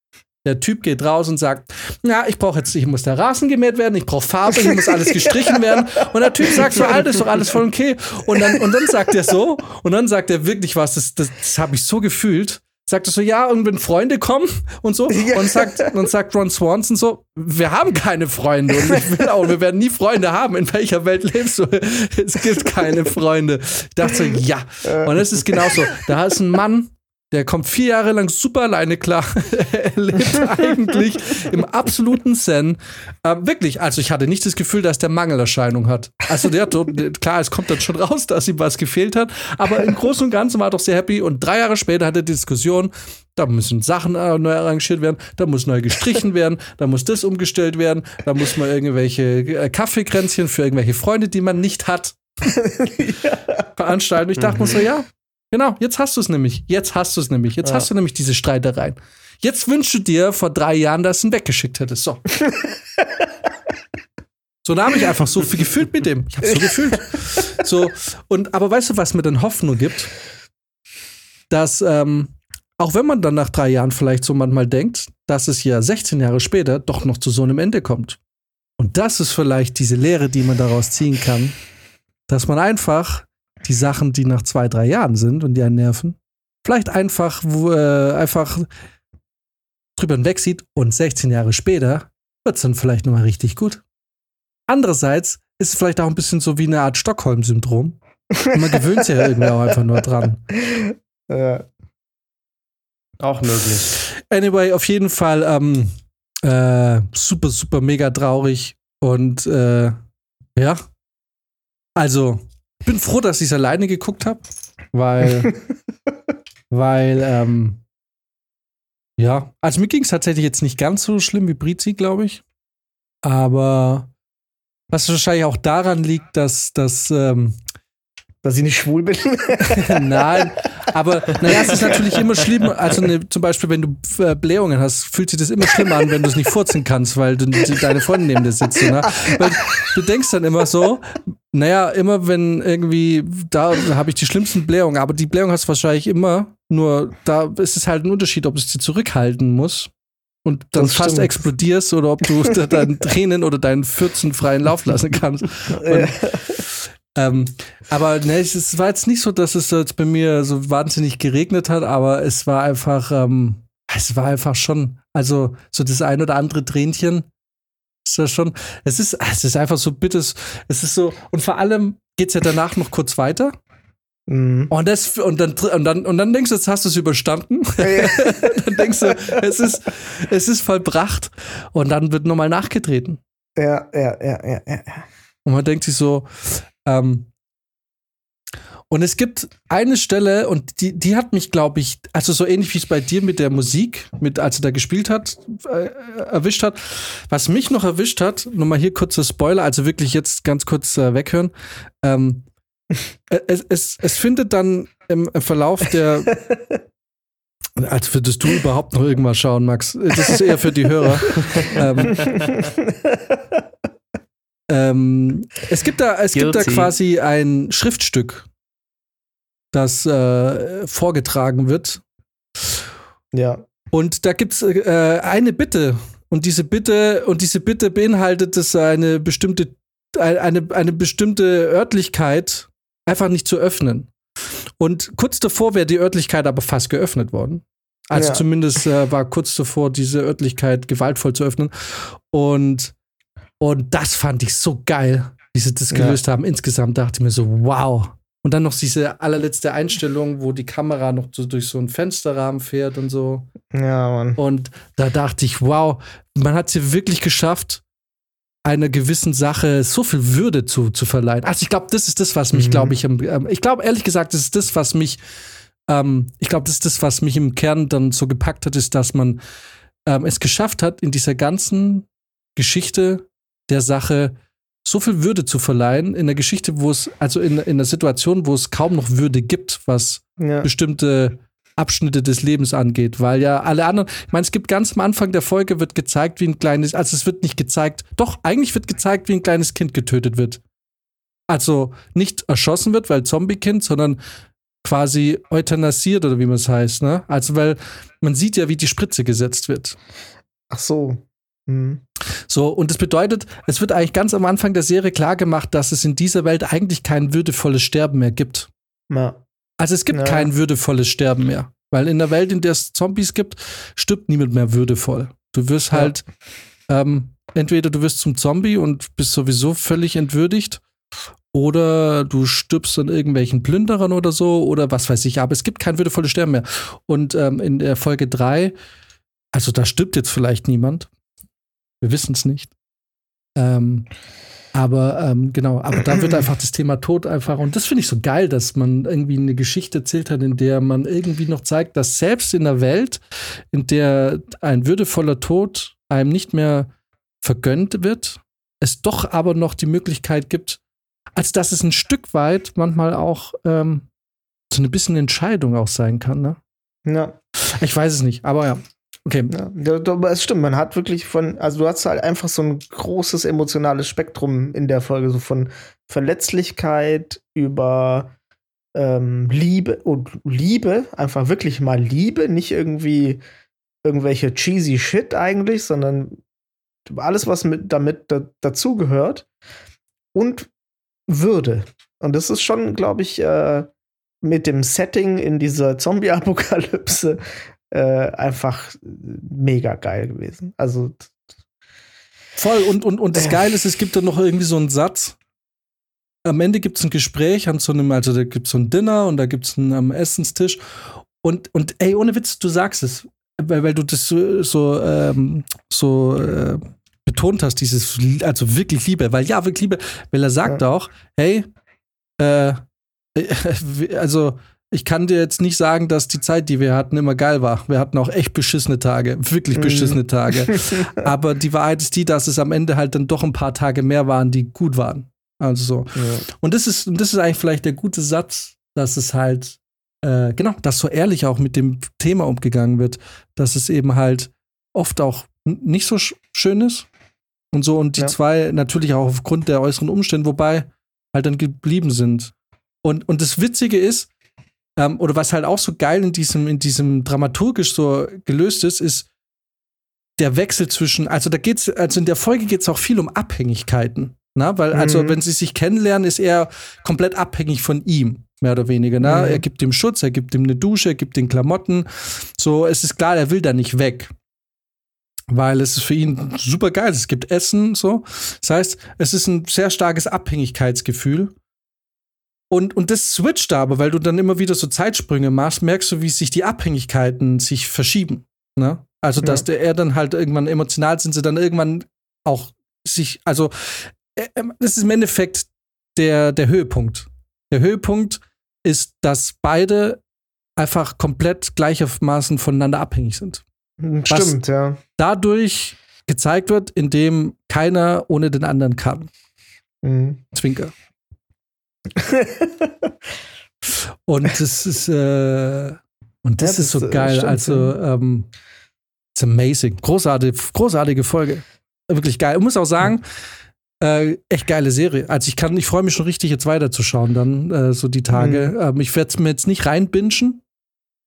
Der Typ geht raus und sagt, ja, ich brauche jetzt, ich muss der Rasen gemäht werden, ich brauche Farbe, hier muss alles gestrichen werden. Und der Typ sagt so, Alter, ist doch alles voll okay. Und dann, und dann sagt er so, und dann sagt er wirklich was, das, das, das habe ich so gefühlt. Sagt er so, ja, und wenn Freunde kommen und so, und sagt, und sagt Ron Swanson so, wir haben keine Freunde und ich will auch, wir werden nie Freunde haben. In welcher Welt lebst du? Es gibt keine Freunde. Ich dachte so, ja. Und es ist genauso. Da ist ein Mann, der kommt vier Jahre lang super alleine klar. er lebt eigentlich im absoluten Zen. Ähm, wirklich, also ich hatte nicht das Gefühl, dass der Mangelerscheinung hat. Also der, klar, es kommt dann schon raus, dass ihm was gefehlt hat, aber im Großen und Ganzen war er doch sehr happy. Und drei Jahre später hat er die Diskussion, da müssen Sachen äh, neu arrangiert werden, da muss neu gestrichen werden, da muss das umgestellt werden, da muss man irgendwelche äh, Kaffeekränzchen für irgendwelche Freunde, die man nicht hat, ja. veranstalten. Ich dachte mhm. mir so, ja, Genau, jetzt hast du es nämlich. Jetzt hast du es nämlich. Jetzt ja. hast du nämlich diese Streitereien. Jetzt wünschst du dir vor drei Jahren, dass du ihn weggeschickt hättest. So. so, da habe ich einfach so viel gefühlt mit dem. Ich habe so gefühlt. So, und aber weißt du, was mir dann Hoffnung gibt? Dass, ähm, auch wenn man dann nach drei Jahren vielleicht so manchmal denkt, dass es ja 16 Jahre später doch noch zu so einem Ende kommt. Und das ist vielleicht diese Lehre, die man daraus ziehen kann, dass man einfach die Sachen, die nach zwei, drei Jahren sind und die einen nerven, vielleicht einfach, äh, einfach drüber hinweg sieht und 16 Jahre später wird es dann vielleicht nochmal richtig gut. Andererseits ist es vielleicht auch ein bisschen so wie eine Art Stockholm-Syndrom. Man gewöhnt sich ja irgendwie auch einfach nur dran. Ja. Auch möglich. Anyway, auf jeden Fall ähm, äh, super, super mega traurig und äh, ja. Also, ich bin froh, dass ich es alleine geguckt habe, weil, weil, ähm, ja, also mir ging es tatsächlich jetzt nicht ganz so schlimm wie Brizi, glaube ich. Aber was wahrscheinlich auch daran liegt, dass, dass ähm, dass ich nicht schwul bin? Nein, aber naja, es ist natürlich immer schlimm. Also ne, zum Beispiel, wenn du äh, Blähungen hast, fühlt sich das immer schlimmer an, wenn du es nicht furzen kannst, weil du, deine Freundin neben dir sitzt. Ne? Weil du denkst dann immer so, naja, immer wenn irgendwie, da habe ich die schlimmsten Blähungen, aber die Blähung hast du wahrscheinlich immer, nur da ist es halt ein Unterschied, ob es dir zurückhalten muss und dann das fast stimmt. explodierst oder ob du deinen Tränen oder deinen Fürzen freien Lauf lassen kannst. Und, ähm, aber ne, es war jetzt nicht so, dass es jetzt bei mir so wahnsinnig geregnet hat, aber es war einfach, ähm, es war einfach schon, also so das ein oder andere Tränchen. Ist ja schon, es ist, es ist einfach so bittes, es ist so, und vor allem geht es ja danach noch kurz weiter. Mhm. Und, das, und, dann, und, dann, und dann denkst du, jetzt hast du es überstanden. Ja. dann denkst du, es ist, es ist vollbracht. Und dann wird nochmal nachgetreten. Ja, ja, ja, ja, ja. Und man denkt sich so, ähm, und es gibt eine Stelle, und die, die hat mich, glaube ich, also so ähnlich wie es bei dir mit der Musik, mit, als er da gespielt hat, äh, erwischt hat. Was mich noch erwischt hat, nochmal hier kurzer Spoiler, also wirklich jetzt ganz kurz äh, weghören. Ähm, es, es, es findet dann im, im Verlauf der. Als würdest du überhaupt noch irgendwas schauen, Max. Das ist eher für die Hörer. ähm, ähm, es gibt da, es gibt da quasi ein Schriftstück, das äh, vorgetragen wird. Ja. Und da gibt es äh, eine Bitte. Und diese Bitte, und diese Bitte beinhaltet es eine bestimmte, eine, eine bestimmte Örtlichkeit einfach nicht zu öffnen. Und kurz davor wäre die Örtlichkeit aber fast geöffnet worden. Also ja. zumindest äh, war kurz davor, diese Örtlichkeit gewaltvoll zu öffnen. Und und das fand ich so geil, wie sie das gelöst ja. haben. Insgesamt dachte ich mir so, wow. Und dann noch diese allerletzte Einstellung, wo die Kamera noch so durch so einen Fensterrahmen fährt und so. Ja, Mann. Und da dachte ich, wow, man hat es hier wirklich geschafft, einer gewissen Sache so viel Würde zu, zu verleihen. Also ich glaube, das ist das, was mich, mhm. glaube ich, ähm, ich glaube ehrlich gesagt, das ist das, was mich, ähm, ich glaube, das ist das, was mich im Kern dann so gepackt hat, ist, dass man ähm, es geschafft hat, in dieser ganzen Geschichte der Sache so viel Würde zu verleihen in der Geschichte, wo es, also in, in einer Situation, wo es kaum noch Würde gibt, was ja. bestimmte Abschnitte des Lebens angeht, weil ja alle anderen, ich meine, es gibt ganz am Anfang der Folge wird gezeigt, wie ein kleines, also es wird nicht gezeigt, doch, eigentlich wird gezeigt, wie ein kleines Kind getötet wird. Also nicht erschossen wird, weil Zombie-Kind, sondern quasi euthanasiert oder wie man es heißt, ne? Also, weil man sieht ja, wie die Spritze gesetzt wird. Ach so. Hm. So, und das bedeutet, es wird eigentlich ganz am Anfang der Serie klar gemacht, dass es in dieser Welt eigentlich kein würdevolles Sterben mehr gibt. Ja. Also es gibt Ja. kein würdevolles Sterben mehr. Weil in der Welt, in der es Zombies gibt, stirbt niemand mehr würdevoll. Du wirst Ja. halt, ähm, entweder du wirst zum Zombie und bist sowieso völlig entwürdigt, oder du stirbst an irgendwelchen Plünderern oder so, oder was weiß ich. Aber es gibt kein würdevolles Sterben mehr. Und ähm, in der Folge 3, also da stirbt jetzt vielleicht niemand. Wir wissen es nicht. Ähm, aber ähm, genau, aber da wird einfach das Thema Tod einfach, und das finde ich so geil, dass man irgendwie eine Geschichte erzählt hat, in der man irgendwie noch zeigt, dass selbst in einer Welt, in der ein würdevoller Tod einem nicht mehr vergönnt wird, es doch aber noch die Möglichkeit gibt, als dass es ein Stück weit manchmal auch ähm, so ein bisschen Entscheidung auch sein kann. Ne? Ja. Ich weiß es nicht, aber ja. Okay. Ja, aber es stimmt, man hat wirklich von, also du hast halt einfach so ein großes emotionales Spektrum in der Folge, so von Verletzlichkeit über ähm, Liebe und Liebe, einfach wirklich mal Liebe, nicht irgendwie irgendwelche cheesy Shit eigentlich, sondern alles, was mit, damit da, dazugehört und Würde. Und das ist schon, glaube ich, äh, mit dem Setting in dieser Zombie-Apokalypse äh, einfach mega geil gewesen. Also, Voll. Und, und, und das Geile ist, es gibt da noch irgendwie so einen Satz. Am Ende gibt es ein Gespräch an so einem, also da gibt es so ein Dinner und da gibt es einen am Essenstisch. Und, und ey, ohne Witz, du sagst es, weil, weil du das so, so, ähm, so äh, betont hast, dieses, also wirklich Liebe, weil ja, wirklich Liebe, weil er sagt auch, hey, äh, also ich kann dir jetzt nicht sagen, dass die Zeit, die wir hatten, immer geil war. Wir hatten auch echt beschissene Tage, wirklich Mhm. beschissene Tage. Aber die Wahrheit ist die, dass es am Ende halt dann doch ein paar Tage mehr waren, die gut waren. Also so. ja. Und das ist, und das ist eigentlich vielleicht der gute Satz, dass es halt, äh, genau, dass so ehrlich auch mit dem Thema umgegangen wird, dass es eben halt oft auch nicht so sch schön ist. Und so, und die Ja. zwei natürlich auch aufgrund der äußeren Umstände, wobei halt dann geblieben sind. Und, und das Witzige ist, ähm, oder was halt auch so geil in diesem, in diesem dramaturgisch so gelöst ist, ist der Wechsel zwischen, also da geht's, also in der Folge geht es auch viel um Abhängigkeiten. Na, weil, also, Mhm. wenn sie sich kennenlernen, ist er komplett abhängig von ihm, mehr oder weniger. Na? Mhm. Er gibt ihm Schutz, er gibt ihm eine Dusche, er gibt ihm Klamotten. So, es ist klar, er will da nicht weg. Weil es ist für ihn super geil. Es gibt Essen, so. Das heißt, es ist ein sehr starkes Abhängigkeitsgefühl. Und, und das switcht aber, weil du dann immer wieder so Zeitsprünge machst, merkst du, wie sich die Abhängigkeiten sich verschieben. Ne? Also, dass Ja. der, er dann halt irgendwann emotional sind, sie dann irgendwann auch sich, also, äh, ähm, das ist im Endeffekt der, der Höhepunkt. Der Höhepunkt ist, dass beide einfach komplett gleichermaßen voneinander abhängig sind. Stimmt, ja. Dadurch gezeigt wird, indem keiner ohne den anderen kann. Mhm. Zwinker. Und das ist, äh, und das Ja, ist so das, äh, geil. stimmt, also, ähm, it's amazing. Großartige, großartige Folge. Wirklich geil. Ich muss auch sagen, äh, echt geile Serie. Also ich kann, ich freue mich schon richtig, jetzt weiterzuschauen, dann, äh, so die Tage. Ähm, ich werde es mir jetzt nicht reinbingen.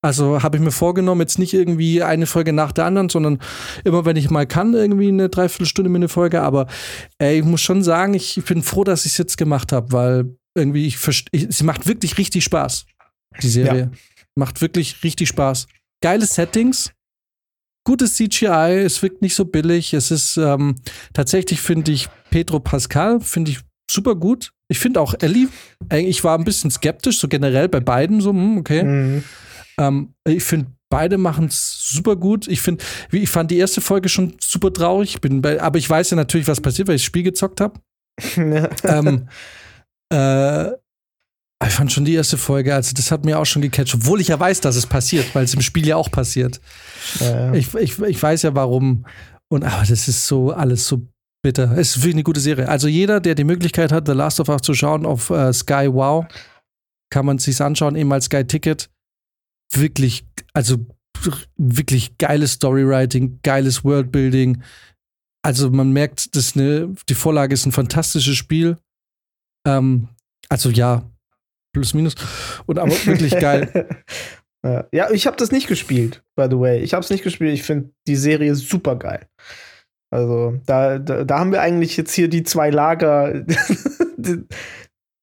Also habe ich mir vorgenommen, jetzt nicht irgendwie eine Folge nach der anderen, sondern immer, wenn ich mal kann, irgendwie eine Dreiviertelstunde mit eine Folge. Aber ey, ich muss schon sagen, ich bin froh, dass ich es jetzt gemacht habe, weil irgendwie ich, ich sie macht wirklich richtig Spaß. Die Serie macht wirklich richtig Spaß. Geile Settings, gutes CGI, es wirkt nicht so billig. Es ist ähm, tatsächlich finde ich Pedro Pascal finde ich super gut. Ich finde auch Ellie. Ich war ein bisschen skeptisch so generell bei beiden so hm, okay. Mhm. Ähm, ich finde, beide machen es super gut. Ich finde, ich fand die erste Folge schon super traurig. Bin bei, aber ich weiß ja natürlich, was passiert, weil ich das Spiel gezockt habe. ja. ähm, äh, ich fand schon die erste Folge, also das hat mir auch schon gecatcht, obwohl ich ja weiß, dass es passiert, weil es im Spiel ja auch passiert. Ja, ja. Ich, ich, ich weiß ja warum. Und aber das ist so alles so bitter. Es ist wirklich eine gute Serie. Also jeder, der die Möglichkeit hat, The Last of Us zu schauen auf äh, Sky Wow, kann man sich anschauen, eben als Sky Ticket. Wirklich, also wirklich geiles Storywriting, geiles Worldbuilding. Also man merkt, dass eine, die Vorlage ist ein fantastisches Spiel. Ähm, also ja, plus minus. Und aber wirklich geil. Ja, ich habe das nicht gespielt, by the way. Ich habe es nicht gespielt. Ich finde die Serie super geil. Also da, da, da haben wir eigentlich jetzt hier die zwei Lager, die,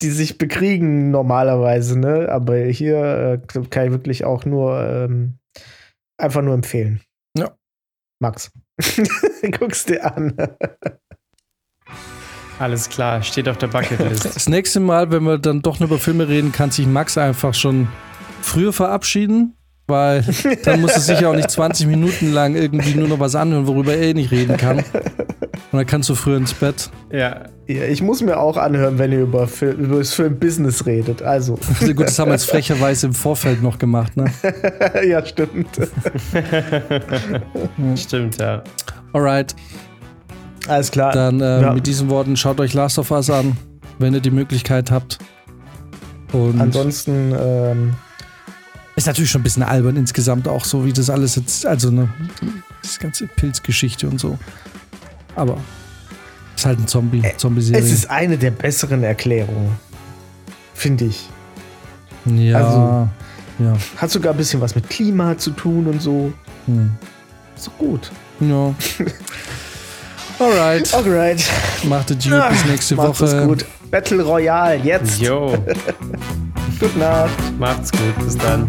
die sich bekriegen normalerweise, ne? Aber hier äh, kann ich wirklich auch nur ähm, einfach nur empfehlen. Ja. Max, guck's dir an. Alles klar, steht auf der Bucketlist. Das nächste Mal, wenn wir dann doch nur über Filme reden, kann sich Max einfach schon früher verabschieden, weil dann muss er sich ja auch nicht 20 Minuten lang irgendwie nur noch was anhören, worüber er eh nicht reden kann. Und dann kannst du früher ins Bett. ja, Ja, ich muss mir auch anhören, wenn ihr über, Fil über das Film-Business redet. Also, Also gut, das haben wir jetzt frecherweise im Vorfeld noch gemacht, ne? ja, stimmt. stimmt, ja. Alright, Alles klar. dann äh, Ja. mit diesen Worten schaut euch Last of Us an, wenn ihr die Möglichkeit habt. Und Ansonsten, ähm, ist natürlich schon ein bisschen albern insgesamt auch so, wie das alles jetzt, also ne, das ganze Pilzgeschichte und so. Aber ist halt ein Zombie, Zombie-Serie. es ist eine der besseren Erklärungen. Finde ich. ja, also- ja, Hat sogar ein bisschen was mit Klima zu tun und so. hm, Ist doch gut. ja. Alright, Alright. macht es gut, bis nächste Macht's Woche. gut. Battle Royale, jetzt. Jo, Gute Nacht. macht's gut, bis dann.